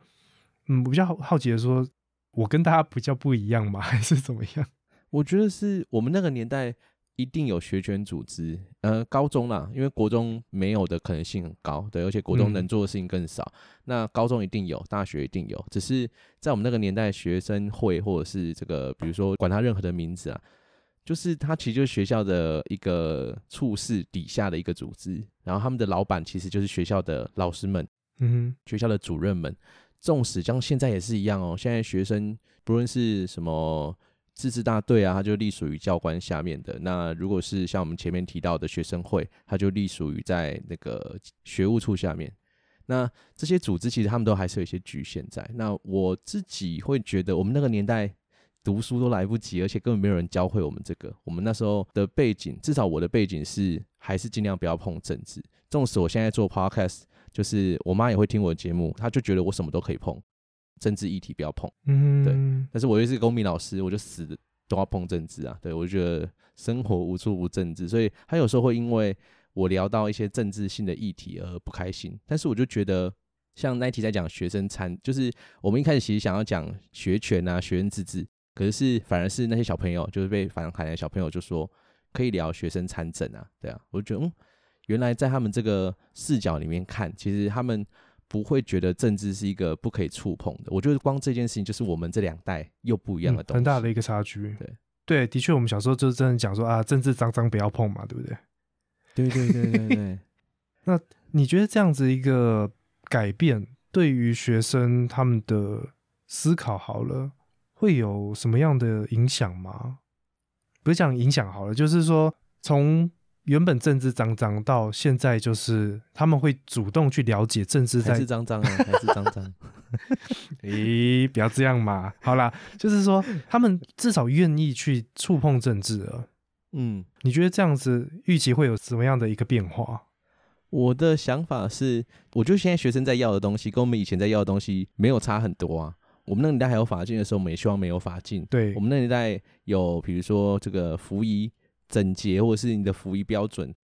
嗯，我比较好好奇的说，我跟大家比较不一样吗？还是怎么样？我觉得是我们那个年代一定有学权组织，呃，高中啦，因为国中没有的可能性很高，对，而且国中嗯能做的事情更少。那高中一定有，大学一定有，只是在我们那个年代，学生会或者是这个，比如说管他任何的名字啊，就是它其实就是学校的一个处室底下的一个组织，然后他们的老板其实就是学校的老师们。嗯学校的主任们，纵使像现在也是一样哦。现在学生不论是什么自治大队啊，它就隶属于教官下面的。那如果是像我们前面提到的学生会，它就隶属于在那个学务处下面。那这些组织其实他们都还是有一些局限在。那我自己会觉得，我们那个年代读书都来不及，而且根本没有人教会我们这个。我们那时候的背景，至少我的背景是，还是尽量不要碰政治。纵使我现在做 podcast，就是我妈也会听我的节目，她就觉得我什么都可以碰，政治议题不要碰。嗯，对但是我又是公民老师，我就死的都要碰政治啊。对我就觉得生活无处不政治，所以她有时候会因为我聊到一些政治性的议题而不开心。但是我就觉得，像那一题在讲学生参，就是我们一开始其实想要讲学权啊、学生自治，可是反而是那些小朋友，就是被反弹的小朋友就说可以聊学生参政啊，对啊，我就觉得嗯，原来在他们这个视角里面看，其实他们。不会觉得政治是一个不可以触碰的。我觉得光这件事情就是我们这两代又不一样的东西，很大的一个差距。对对，的确，我们小时候就真的讲说啊，政治脏脏不要碰嘛，对不对？对对对对对。那你觉得这样子一个改变，对于学生他们的思考好了，会有什么样的影响吗？不是讲影响好了，就是说从。原本政治脏脏，到现在就是他们会主动去了解政治，还是脏脏啊，还是脏脏。咦，不要这样嘛！好啦，就是说他们至少愿意去触碰政治了。嗯，你觉得这样子预期会有什么样的一个变化？我的想法是，我觉得现在学生在要的东西跟我们以前在要的东西没有差很多啊。我们那年代还有法禁的时候，我们也希望没有法禁。对，我们那年代有，比如说这个服役。整洁，或者是你的服役标准，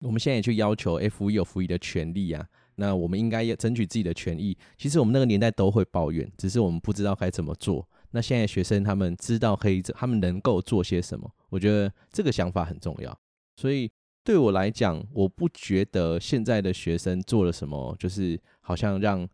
我们现在也去要求，哎，服役有服役的权利啊。那我们应该要争取自己的权益。其实我们那个年代都会抱怨，只是我们不知道该怎么做。那现在学生他们知道可以，他们能够做些什么？我觉得这个想法很重要。所以对我来讲，我不觉得现在的学生做了什么，就是好像让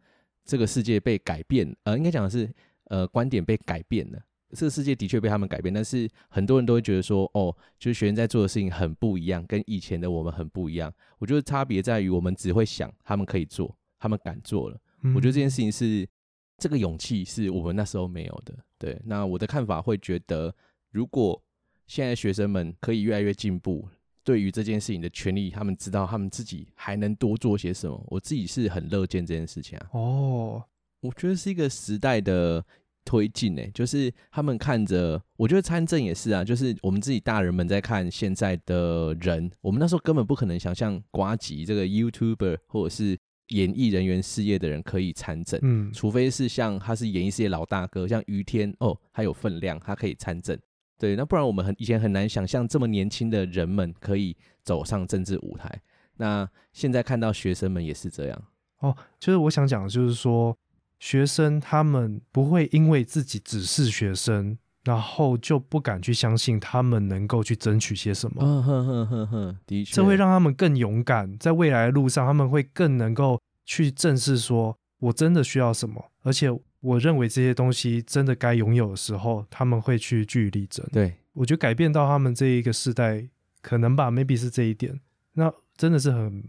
这个世界被改变。呃，应该讲的是，呃，观点被改变了。这个世界的确被他们改变，但是很多人都会觉得说，哦，就是学生在做的事情很不一样，跟以前的我们很不一样。我觉得差别在于，我们只会想，他们可以做，他们敢做了。我觉得这件事情是这个勇气是我们那时候没有的。对，那我的看法会觉得，如果现在学生们可以越来越进步，对于这件事情的权利，他们知道他们自己还能多做些什么，我自己是很乐见这件事情啊。哦，我觉得是一个时代的。推进呢，就是他们看着，我觉得参政也是啊，就是我们自己大人们在看现在的人，我们那时候根本不可能想象瓜吉这个 YouTuber 或者是演艺人员事业的人可以参政，嗯，除非是像他是演艺事业老大哥，像于天哦，他有分量，他可以参政，对，那不然我们很以前很难想象这么年轻的人们可以走上政治舞台，那现在看到学生们也是这样。哦，就是我想讲的就是说。学生他们不会因为自己只是学生，然后就不敢去相信他们能够去争取些什么。嗯哼哼哼哼，的确，这会让他们更勇敢，在未来的路上，他们会更能够去正视说，我真的需要什么，而且我认为这些东西真的该拥有的时候，他们会去据理力争。对，我觉得改变到他们这一个世代，可能吧，maybe 是这一点，那真的是很。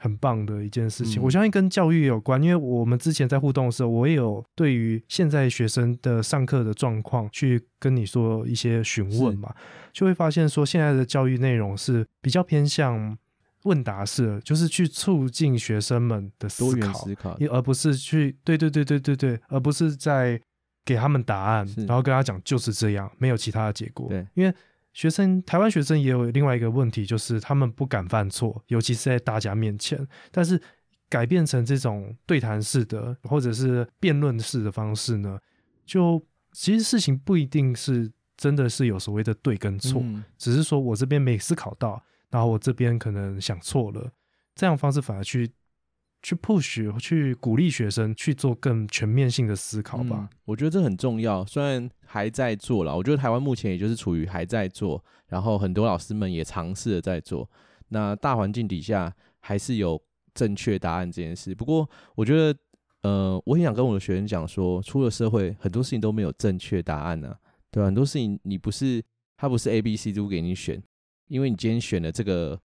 很棒的一件事情，我相信跟教育有关，因为我们之前在互动的时候，我也有对于现在学生的上课的状况去跟你说一些询问嘛，就会发现说现在的教育内容是比较偏向问答式，就是去促进学生们的思考，而不是去对对对对对对，而不是在给他们答案，然后跟他讲就是这样，没有其他的结果，对，因为。学生，台湾学生也有另外一个问题，就是他们不敢犯错，尤其是在大家面前。但是改变成这种对谈式的，或者是辩论式的方式呢？就其实事情不一定是真的是有所谓的对跟错，只是说我这边没思考到，然后我这边可能想错了，这样方式反而去。去 push 去鼓励学生去做更全面性的思考吧。我觉得这很重要。虽然还在做了，我觉得台湾目前也就是处于还在做，然后很多老师们也尝试了在做。那大环境底下还是有正确答案这件事。不过我觉得，呃，我很想跟我的学生讲说，出了社会很多事情都没有正确答案呢，对吧？很多事情你不是他不是 A、B、C 都给你选，因为你今天选的这个。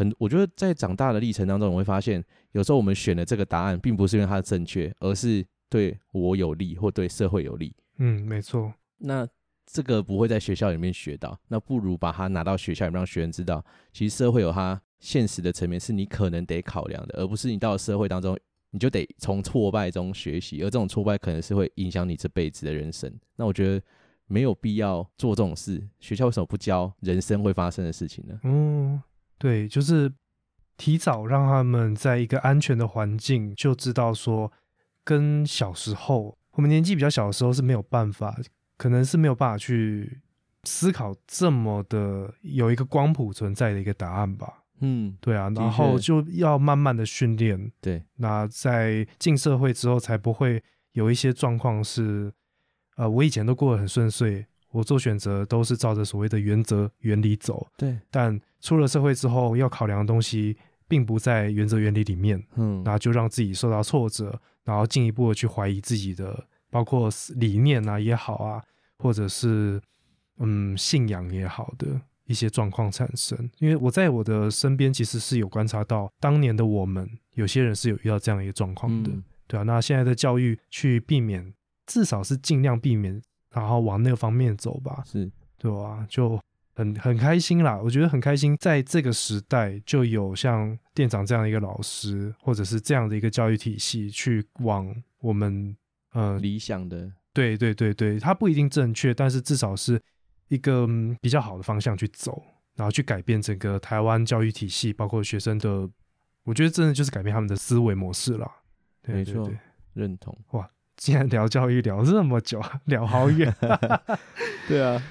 很，我觉得在长大的历程当中，我会发现，有时候我们选的这个答案，并不是因为它的正确，而是对我有利或对社会有利。嗯，没错。那这个不会在学校里面学到，那不如把它拿到学校里面，让学生知道，其实社会有它现实的层面，是你可能得考量的，而不是你到了社会当中你就得从挫败中学习，而这种挫败可能是会影响你这辈子的人生。那我觉得没有必要做这种事。学校为什么不教人生会发生的事情呢？嗯，对，就是提早让他们在一个安全的环境，就知道说，跟小时候我们年纪比较小的时候是没有办法，可能是没有办法去思考这么的有一个光谱存在的一个答案吧。嗯，对啊，的然后就要慢慢的训练，对，那在进社会之后，才不会有一些状况是，呃，我以前都过得很顺遂，我做选择都是照着所谓的原则原理走，对，但出了社会之后，要考量的东西并不在原则原理里面，嗯，然后就让自己受到挫折，然后进一步的去怀疑自己的，包括理念啊也好啊，或者是嗯信仰也好的一些状况产生。因为我在我的身边其实是有观察到，当年的我们有些人是有遇到这样一个状况的，嗯对啊。那现在的教育去避免，至少是尽量避免，然后往那个方面走吧。是，对啊、就很很开心啦，我觉得很开心，在这个时代就有像店长这样的一个老师，或者是这样的一个教育体系，去往我们呃，理想的，对对对对，它不一定正确，但是至少是一个、嗯比较好的方向去走，然后去改变整个台湾教育体系，包括学生的，我觉得真的就是改变他们的思维模式啦。对没错对对，认同。既然聊教育聊这么久，聊好远。对啊，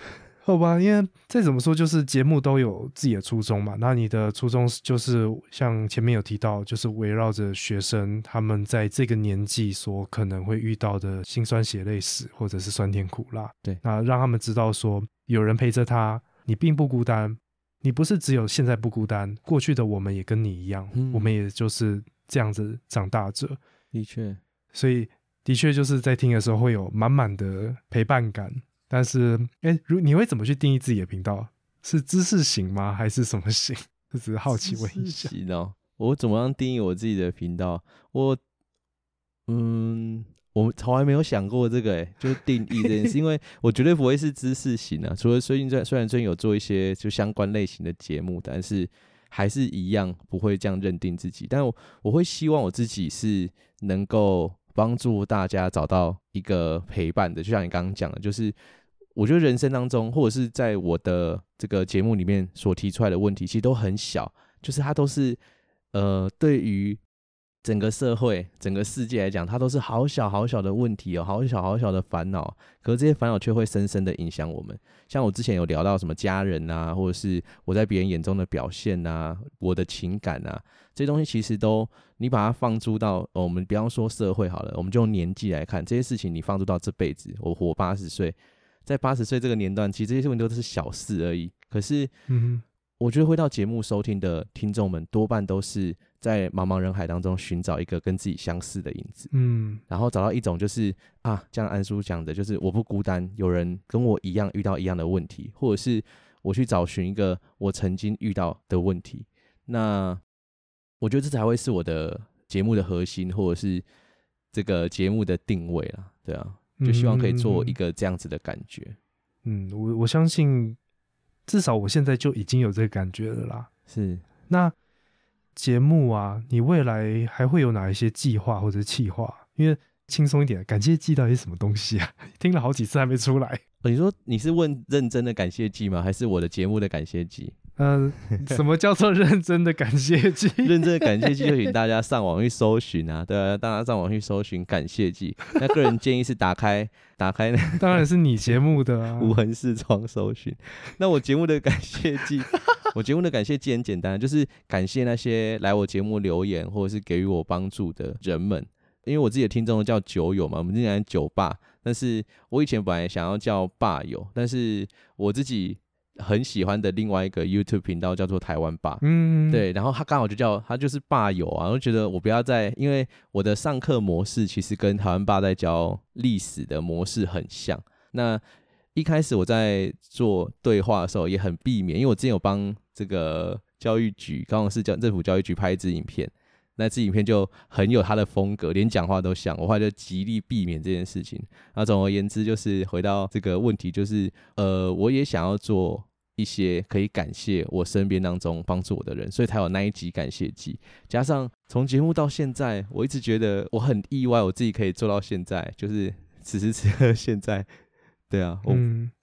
好吧，因为再怎么说，就是节目都有自己的初衷嘛。那你的初衷就是像前面有提到，就是围绕着学生他们在这个年纪所可能会遇到的辛酸血泪史，或者是酸甜苦辣。对那让他们知道说，有人陪着他，你并不孤单，你不是只有现在不孤单，过去的我们也跟你一样，嗯我们也就是这样子长大着。的确，所以的确就是在听的时候会有满满的陪伴感。但是，哎，如你会怎么去定义自己的频道？是知识型吗？还是什么型？就只是好奇问一下。行哦，我怎么样定义我自己的频道？我，嗯，我从来没有想过这个，哎，就是定义这件事，因为我绝对不会是知识型啊。除了最近在，虽然最近有做一些就相关类型的节目，但是还是一样不会这样认定自己。但我我会希望我自己是能够帮助大家找到一个陪伴的，就像你刚刚讲的，就是我觉得人生当中，或者是在我的这个节目里面所提出来的问题，其实都很小，就是它都是呃，对于整个社会、整个世界来讲，它都是好小好小的问题哦，好小好小的烦恼。可是这些烦恼却会深深的影响我们。像我之前有聊到什么家人啊，或者是我在别人眼中的表现啊，我的情感啊，这些东西其实都你把它放诸到、哦我们比方说社会好了，我们就用年纪来看，这些事情你放诸到这辈子，我活八十岁，在八十岁这个年段，其实这些问题都是小事而已。可是嗯我觉得会到节目收听的听众们，多半都是在茫茫人海当中寻找一个跟自己相似的影子，嗯然后找到一种就是啊，像安叔讲的，就是我不孤单，有人跟我一样遇到一样的问题，或者是我去找寻一个我曾经遇到的问题。那我觉得这才会是我的节目的核心，或者是这个节目的定位啦。对啊，就希望可以做一个这样子的感觉。嗯，我我相信，至少我现在就已经有这个感觉了啦。是，那节目啊，你未来还会有哪一些计划或者计划？因为轻松一点，感谢祭到底是什么东西啊？听了好几次还没出来。呃你说你是问认真的感谢祭吗？还是我的节目的感谢祭？嗯、什么叫做认真的感谢祭？认真的感谢祭，就请大家上网去搜寻啊，对啊，大家上网去搜寻感谢祭。那个人建议是打开 打开那当然是你节目的啊。无痕视窗搜寻。那我节目的感谢祭，我节目的感谢既很简单，就是感谢那些来我节目留言或者是给予我帮助的人们。因为我自己的听众都叫酒友嘛，我们之前酒吧，但是我以前本来想要叫霸友，但是我自己很喜欢的另外一个 YouTube 频道叫做台湾霸，嗯，对，然后他刚好就叫他就是霸友啊，我就觉得我不要再，因为我的上课模式其实跟台湾霸在教历史的模式很像。那一开始我在做对话的时候也很避免，因为我之前有帮这个教育局，刚好是教政府教育局拍一支影片，那支影片就很有他的风格，连讲话都像，我后来就极力避免这件事情。那总而言之，就是回到这个问题，就是呃，我也想要做。一些可以感谢我身边当中帮助我的人，所以才有那一集感谢季。加上从节目到现在，我一直觉得我很意外，我自己可以做到现在，就是此时此刻现在，对啊，我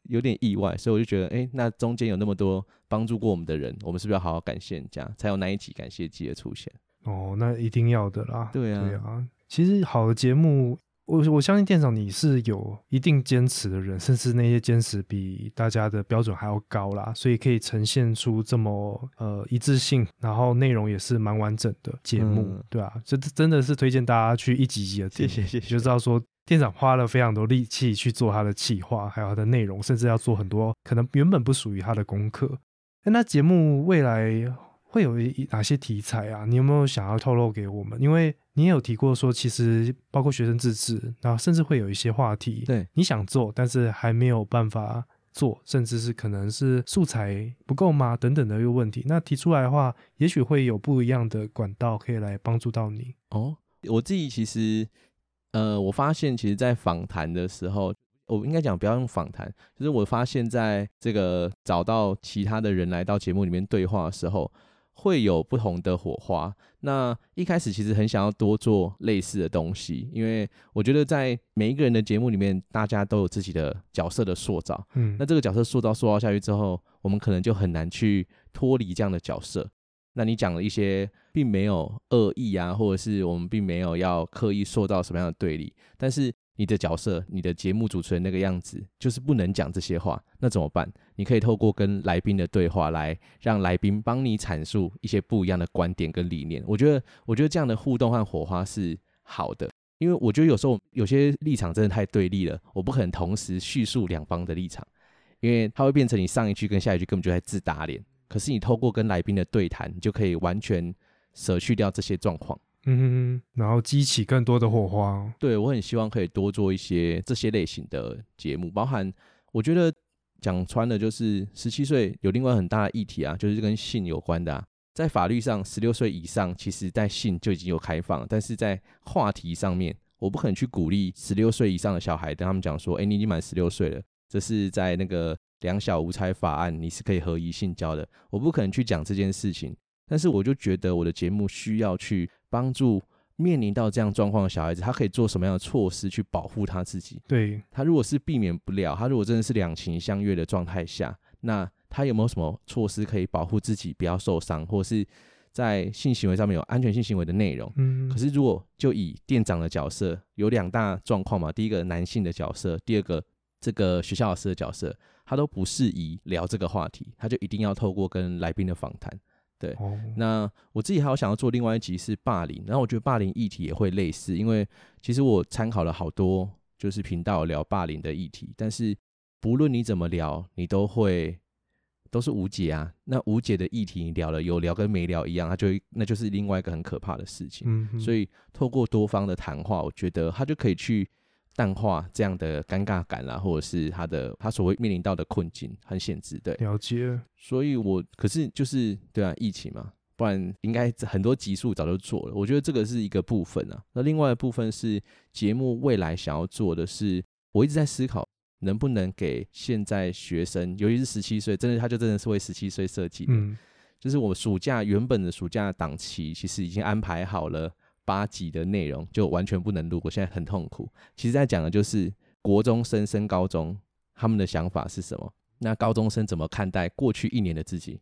有点意外，所以我就觉得，哎，那中间有那么多帮助过我们的人，我们是不是要好好感谢人家，才有那一集感谢季的出现？哦，那一定要的啦。对啊，对啊，其实好的节目。我我相信店长你是有一定坚持的人，甚至那些坚持比大家的标准还要高啦，所以可以呈现出这么呃一致性，然后内容也是蛮完整的节目，对啊，这真的是推荐大家去一集集的听，谢谢谢谢，就知道说店长花了非常多力气去做他的企划，还有他的内容，甚至要做很多可能原本不属于他的功课。那节目未来会有哪些题材啊？你有没有想要透露给我们？因为你也有提过说，其实包括学生自治，然后甚至会有一些话题，对，你想做，但是还没有办法做，甚至是可能是素材不够吗？等等的一个问题。那提出来的话，也许会有不一样的管道可以来帮助到你。哦，我自己其实，呃，我发现其实，在访谈的时候，我应该讲不要用访谈，就是我发现在这个找到其他的人来到节目里面对话的时候。会有不同的火花。那一开始其实很想要多做类似的东西，因为我觉得在每一个人的节目里面，大家都有自己的角色的塑造。嗯，那这个角色塑造塑造下去之后，我们可能就很难去脱离这样的角色。那你讲了一些并没有恶意啊，或者是我们并没有要刻意塑造什么样的对立，但是。你的角色，你的节目主持人那个样子，就是不能讲这些话，那怎么办？你可以透过跟来宾的对话，来让来宾帮你阐述一些不一样的观点跟理念。我觉得，我觉得这样的互动和火花是好的，因为我觉得有时候有些立场真的太对立了，我不可能同时叙述两方的立场，因为它会变成你上一句跟下一句根本就在自打脸。可是你透过跟来宾的对谈，你就可以完全舍去掉这些状况。嗯，然后激起更多的火花。对我很希望可以多做一些这些类型的节目，包含我觉得讲穿了就是十七岁有另外很大的议题啊，就是跟性有关的。啊。在法律上，十六岁以上其实在性就已经有开放，但是在话题上面，我不可能去鼓励十六岁以上的小孩跟他们讲说：“哎，你已经满十六岁了，这是在那个两小无猜法案，你是可以合宜性交的。”我不可能去讲这件事情。但是我就觉得我的节目需要去帮助面临到这样状况的小孩子，他可以做什么样的措施去保护他自己？对他如果是避免不了，他如果真的是两情相悦的状态下，那他有没有什么措施可以保护自己不要受伤，或是在性行为上面有安全性行为的内容？嗯。可是如果就以店长的角色，有两大状况嘛，第一个男性的角色，第二个这个学校老师的角色，他都不适宜聊这个话题，他就一定要透过跟来宾的访谈。对，那我自己还有想要做另外一集是霸凌，然后我觉得霸凌议题也会类似，因为其实我参考了好多就是频道聊霸凌的议题，但是不论你怎么聊，你都会都是无解啊。那无解的议题你聊了有聊跟没聊一样，它就那就是另外一个很可怕的事情。嗯，所以透过多方的谈话，我觉得他就可以去。淡化这样的尴尬感啦，或者是他的他所谓面临到的困境很限制，对，了解。所以我可是就是对啊，疫情嘛，不然应该很多集数早就做了。我觉得这个是一个部分啊。那另外一部分是节目未来想要做的是，我一直在思考能不能给现在学生，尤其是十七岁，真的他就真的是为十七岁设计的。嗯，就是我暑假原本的暑假档期其实已经安排好了。八集的内容就完全不能录，我现在很痛苦。其实在讲的就是国中生升高中，他们的想法是什么？那高中生怎么看待过去一年的自己？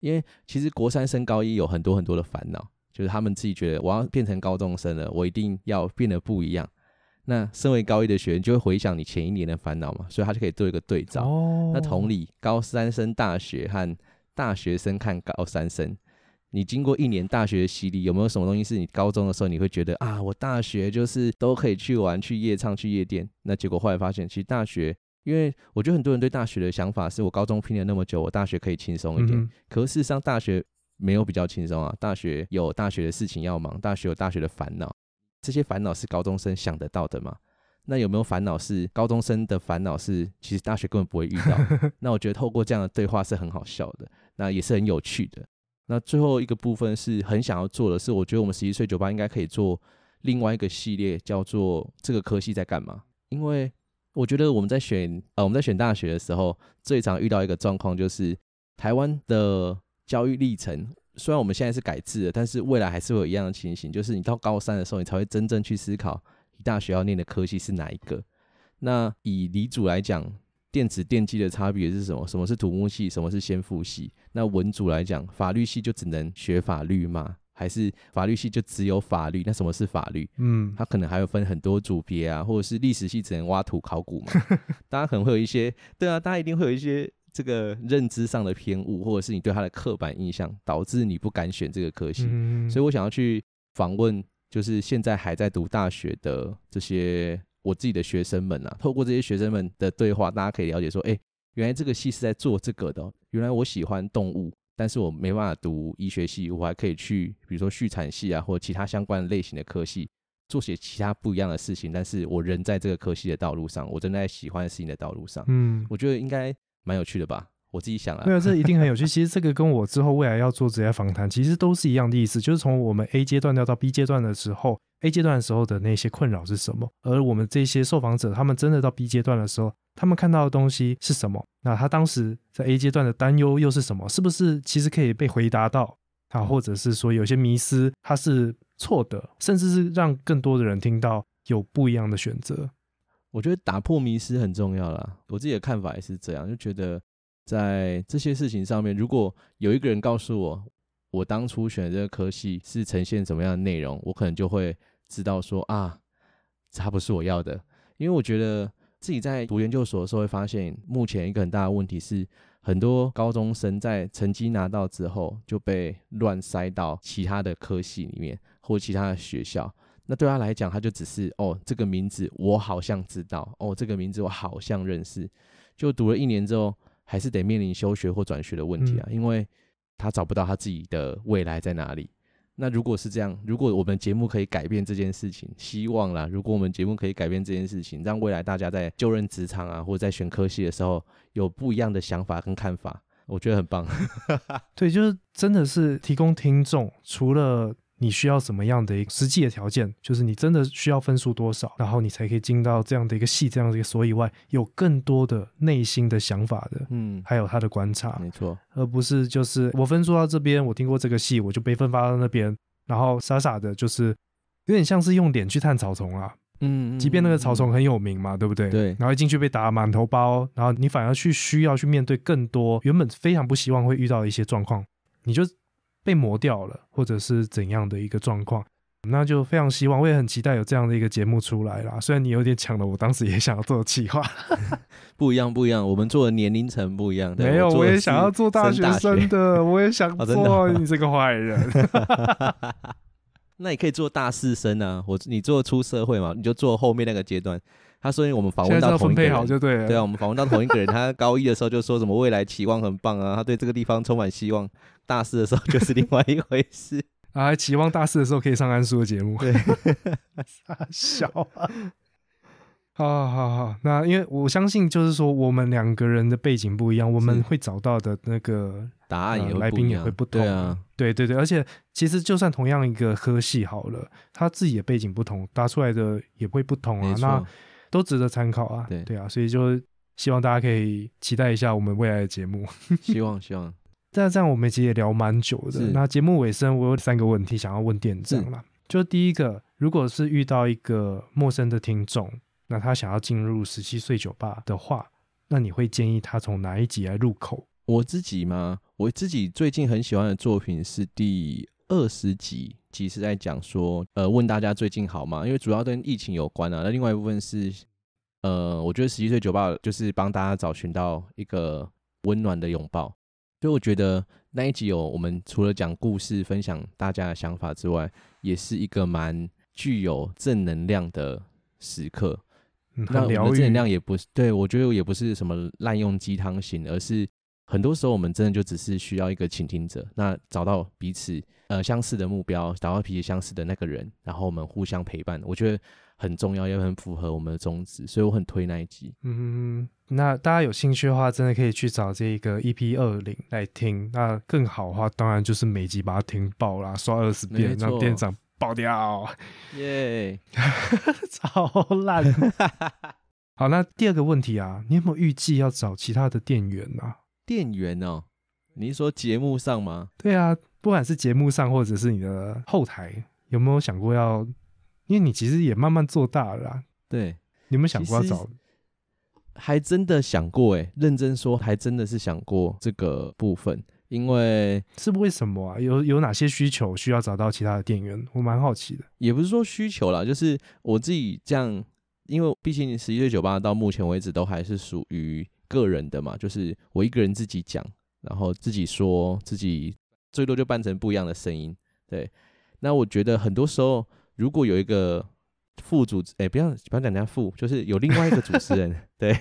因为其实国三升高一有很多很多的烦恼，就是他们自己觉得我要变成高中生了，我一定要变得不一样。那身为高一的学员就会回想你前一年的烦恼嘛，所以他就可以做一个对照。那同理，高三升大学和大学生看高三生。你经过一年大学的洗礼，有没有什么东西是你高中的时候你会觉得啊，我大学就是都可以去玩、去夜唱、去夜店？那结果后来发现，其实大学，因为我觉得很多人对大学的想法是我高中拼了那么久，我大学可以轻松一点。可是事实上，大学没有比较轻松啊，大学有大学的事情要忙，大学有大学的烦恼，这些烦恼是高中生想得到的吗？那有没有烦恼是高中生的烦恼是其实大学根本不会遇到？那我觉得透过这样的对话是很好笑的，那也是很有趣的。那最后一个部分是很想要做的是，我觉得我们十一岁酒吧应该可以做另外一个系列，叫做这个科系在干嘛？因为我觉得我们在选呃我们在选大学的时候，最常遇到一个状况就是台湾的教育历程，虽然我们现在是改制了，但是未来还是会有一样的情形，就是你到高三的时候，你才会真正去思考你大学要念的科系是哪一个。那以理组来讲，电子电机的差别是什么？什么是土木系？什么是先复系？那文组来讲，法律系就只能学法律吗？还是法律系就只有法律？那什么是法律？嗯，它可能还有分很多组别啊，或者是历史系只能挖土考古嘛？大家可能会有一些，对啊，大家一定会有一些这个认知上的偏误，或者是你对他的刻板印象，导致你不敢选这个科系。嗯所以我想要去访问，就是现在还在读大学的这些我自己的学生们啊，透过这些学生们的对话，大家可以了解说，哎、原来这个系是在做这个的哦、原来我喜欢动物，但是我没办法读医学系，我还可以去比如说畜产系啊，或者其他相关类型的科系。做些其他不一样的事情，但是我仍在这个科系的道路上，我正在喜欢的事情的道路上，嗯，我觉得应该蛮有趣的吧。我自己想啊没，有，这一定很有趣。其实这个跟我之后未来要做职业访谈，其实都是一样的意思，就是从我们 A 阶段掉到 B 阶段的时候，A 阶段的时候的那些困扰是什么，而我们这些受访者他们真的到 B 阶段的时候，他们看到的东西是什么？那他当时在 A 阶段的担忧又是什么？是不是其实可以被回答到？啊，或者是说有些迷失它是错的，甚至是让更多的人听到有不一样的选择。我觉得打破迷失很重要啦。我自己的看法也是这样，就觉得在这些事情上面，如果有一个人告诉我，我当初选这个科系是呈现什么样的内容，我可能就会知道说啊，它不是我要的。因为我觉得自己在读研究所的时候，会发现目前一个很大的问题是，很多高中生在成绩拿到之后就被乱塞到其他的科系里面或其他的学校。那对他来讲，他就只是哦，这个名字我好像知道，哦，这个名字我好像认识。就读了一年之后，还是得面临休学或转学的问题啊，因为他找不到他自己的未来在哪里。那如果是这样，如果我们节目可以改变这件事情，希望啦，如果我们节目可以改变这件事情，让未来大家在就任职场啊，或者在选科系的时候有不一样的想法跟看法，我觉得很棒。对，就是真的是提供听众，除了你需要什么样的一个实际的条件，就是你真的需要分数多少，然后你才可以进到这样的一个系，这样的一个所以外，有更多的内心的想法的，嗯，还有他的观察，没错，而不是就是我分数到这边，我听过这个戏，我就被分发到那边，然后傻傻的，就是有点像是用脸去探草丛啊。嗯，即便那个草丛嗯很有名嘛，对不对？对然后一进去被打满头包，然后你反而去需要去面对更多原本非常不希望会遇到的一些状况，你就被磨掉了，或者是怎样的一个状况。那就非常希望，我也很期待有这样的一个节目出来啦。虽然你有点抢了，我当时也想要做企划，不一样，不一样，我们做的年龄层不一样。对没有，我也想要做大学生的，我也想 做，哦你这个坏人。那你可以做大四生啊，我你做出社会嘛，你就做后面那个阶段。他说我们访问到同一个分配好人，就对了。对啊，我们访问到同一个人，他高一的时候就说什么未来期望很棒啊，他对这个地方充满希望。大四的时候就是另外一回事。啊，还期望大四的时候可以上安叔的节目。对，傻笑啊！好好好，那因为我相信，就是说我们两个人的背景不一样，我们是会找到的那个答案也呃来宾也会不同。对啊，，对对对，而且其实就算同样一个科系好了，他自己的背景不同，答出来的也会不同啊。那，都值得参考啊。对对啊，所以就希望大家可以期待一下我们未来的节目。希 望希望，那这样我们其实也聊蛮久的。那节目尾声，我有三个问题想要问店长啦。就第一个，如果是遇到一个陌生的听众，那他想要进入十七岁酒吧的话，那你会建议他从哪一集来入口？我自己嘛，我自己最近很喜欢的作品是第二十集，其实在讲说，呃，问大家最近好吗？因为主要跟疫情有关啊。那另外一部分是，呃，我觉得十七岁酒吧就是帮大家找寻到一个温暖的拥抱。所以我觉得那一集有我们除了讲故事、分享大家的想法之外，也是一个蛮具有正能量的时刻。嗯，那我们的正能。量也不是对我觉得也不是什么滥用鸡汤型，而是很多时候我们真的就只是需要一个倾听者，那找到彼此呃相似的目标，找到彼此相似的那个人，然后我们互相陪伴，我觉得很重要，也很符合我们的宗旨，所以我很推那一集。嗯，那大家有兴趣的话，真的可以去找这个 EP 二零来听。那更好的话，当然就是每集把它听爆啦，刷二十遍让店长爆掉，耶、超烂。好，那第二个问题啊，你有没有预计要找其他的店员啊？店员哦，你是说节目上吗？对啊，不管是节目上或者是你的后台，有没有想过要？因为你其实也慢慢做大了，对，你有没有想过要找？还真的想过哎，认真说，还真的是想过这个部分，因为是为什么啊？有有哪些需求需要找到其他的店员？我蛮好奇的。也不是说需求啦，就是我自己这样，因为毕竟十一岁酒吧到目前为止都还是属于个人的嘛，就是我一个人自己讲，然后自己说自己最多就扮成不一样的声音。对，那我觉得很多时候如果有一个。副主持，哎，不要不要讲人家副，就是有另外一个主持人，对，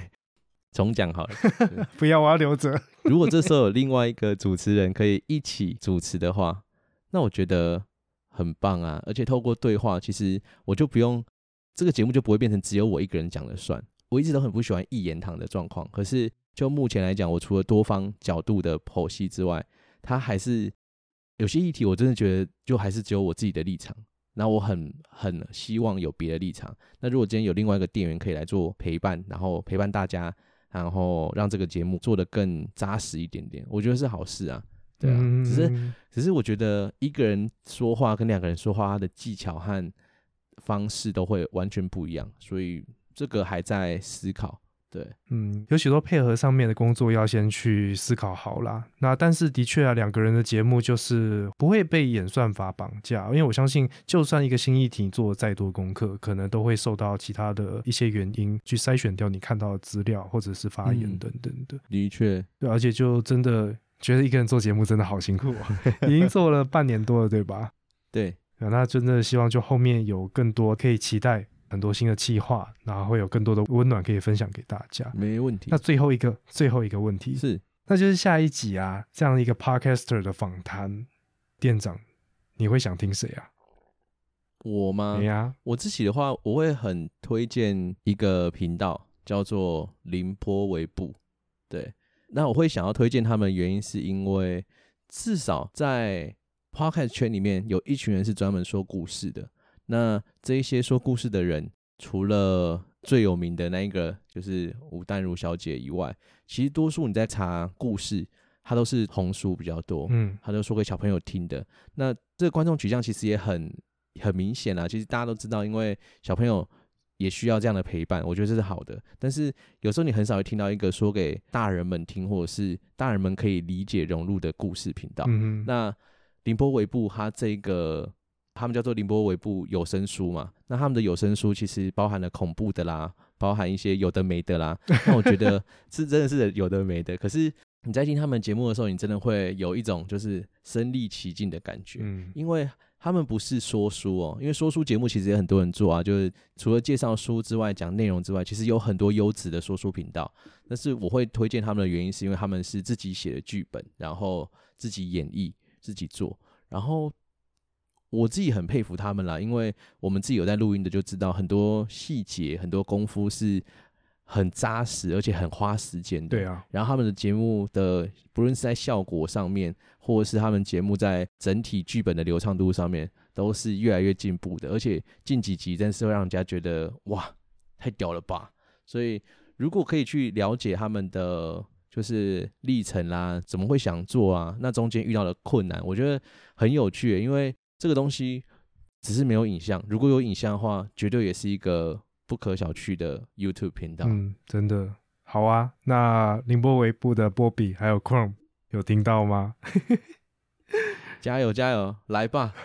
重讲好了，不要，我要留着。如果这时候有另外一个主持人可以一起主持的话，那我觉得很棒啊！而且透过对话，其实我就不用这个节目就不会变成只有我一个人讲了算。我一直都很不喜欢一言堂的状况，可是就目前来讲，我除了多方角度的剖析之外，他还是有些议题，我真的觉得就还是只有我自己的立场。那我很很希望有别的立场。那如果今天有另外一个店员可以来做陪伴，然后陪伴大家，然后让这个节目做得更扎实一点点，我觉得是好事啊。对啊，只是只是我觉得一个人说话跟两个人说话，他的技巧和方式都会完全不一样，所以这个还在思考。对，嗯，有许多配合上面的工作要先去思考好啦。那但是的确啊，两个人的节目就是不会被演算法绑架，因为我相信，就算一个新议题做再多功课，可能都会受到其他的一些原因去筛选掉你看到的资料或者是发言等等的。的确，对，而且就真的觉得一个人做节目真的好辛苦啊，已经做了半年多了，对吧？对，那真的希望就后面有更多可以期待。很多新的计划，然后会有更多的温暖可以分享给大家。没问题。那最后一个，最后一个问题是，那就是下一集啊，这样一个 podcaster 的访谈，店长，你会想听谁啊？我吗？对呀，我自己的话，我会很推荐一个频道，叫做凌波微步。对，那我会想要推荐他们，原因是因为至少在 podcast 圈里面，有一群人是专门说故事的。那这一些说故事的人，除了最有名的那一个就是吴淡如小姐以外，其实多数你在查故事，它都是红书比较多，嗯，他都说给小朋友听的。那这个观众取向其实也很很明显啦，其实大家都知道，因为小朋友也需要这样的陪伴，我觉得这是好的。但是有时候你很少会听到一个说给大人们听，或者是大人们可以理解融入的故事频道。嗯那凌波微步他这个。他们叫做凌波微步有声书嘛？那他们的有声书其实包含了恐怖的啦，包含一些有的没的啦。那我觉得 是真的是有的没的。可是你在听他们节目的时候，你真的会有一种就是身临其境的感觉。嗯，因为他们不是说书哦，因为说书节目其实也很多人做啊，就是除了介绍书之外，讲内容之外，其实有很多优质的说书频道。但是我会推荐他们的原因，是因为他们是自己写的剧本，然后自己演绎，自己做，然后。我自己很佩服他们啦，因为我们自己有在录音的，就知道很多细节、很多功夫是很扎实，而且很花时间的。对啊。然后他们的节目的，不论是在效果上面，或者是他们节目在整体剧本的流畅度上面，都是越来越进步的。而且近几集真是会让人家觉得哇，太屌了吧！所以如果可以去了解他们的就是历程啦，怎么会想做啊？那中间遇到的困难，我觉得很有趣，因为。这个东西只是没有影像，如果有影像的话，绝对也是一个不可小觑的 YouTube 频道。嗯，真的好啊。那宁波维布的波比还有 Chrome 有听到吗？加油加油，来吧！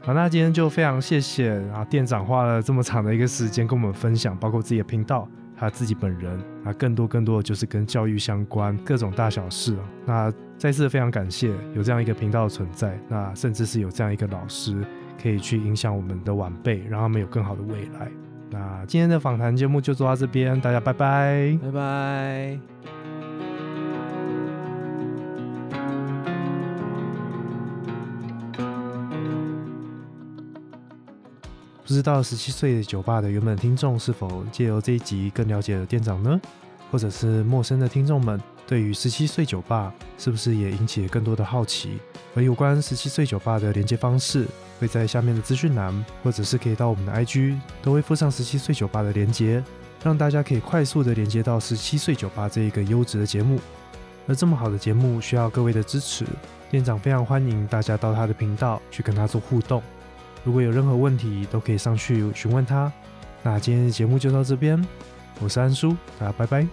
好，那今天就非常谢谢啊店长花了这么长的一个时间跟我们分享，包括自己的频道。他自己本人啊，更多更多的就是跟教育相关各种大小事啊。那再次非常感谢有这样一个频道的存在，那甚至是有这样一个老师可以去影响我们的晚辈，让他们有更好的未来。那今天的访谈节目就做到这边，大家拜拜，拜拜。不知道十七岁酒吧的原本听众是否借由这一集更了解了店长呢？或者是陌生的听众们对于十七岁酒吧是不是也引起更多的好奇？而有关十七岁酒吧的连接方式会在下面的资讯栏，或者是可以到我们的 IG，都会附上十七岁酒吧的连接。让大家可以快速的连接到十七岁酒吧这一个优质的节目。而这么好的节目需要各位的支持，店长非常欢迎大家到他的频道去跟他做互动。如果有任何问题，都可以上去询问他。那今天的节目就到这边，我是安叔，大家拜拜。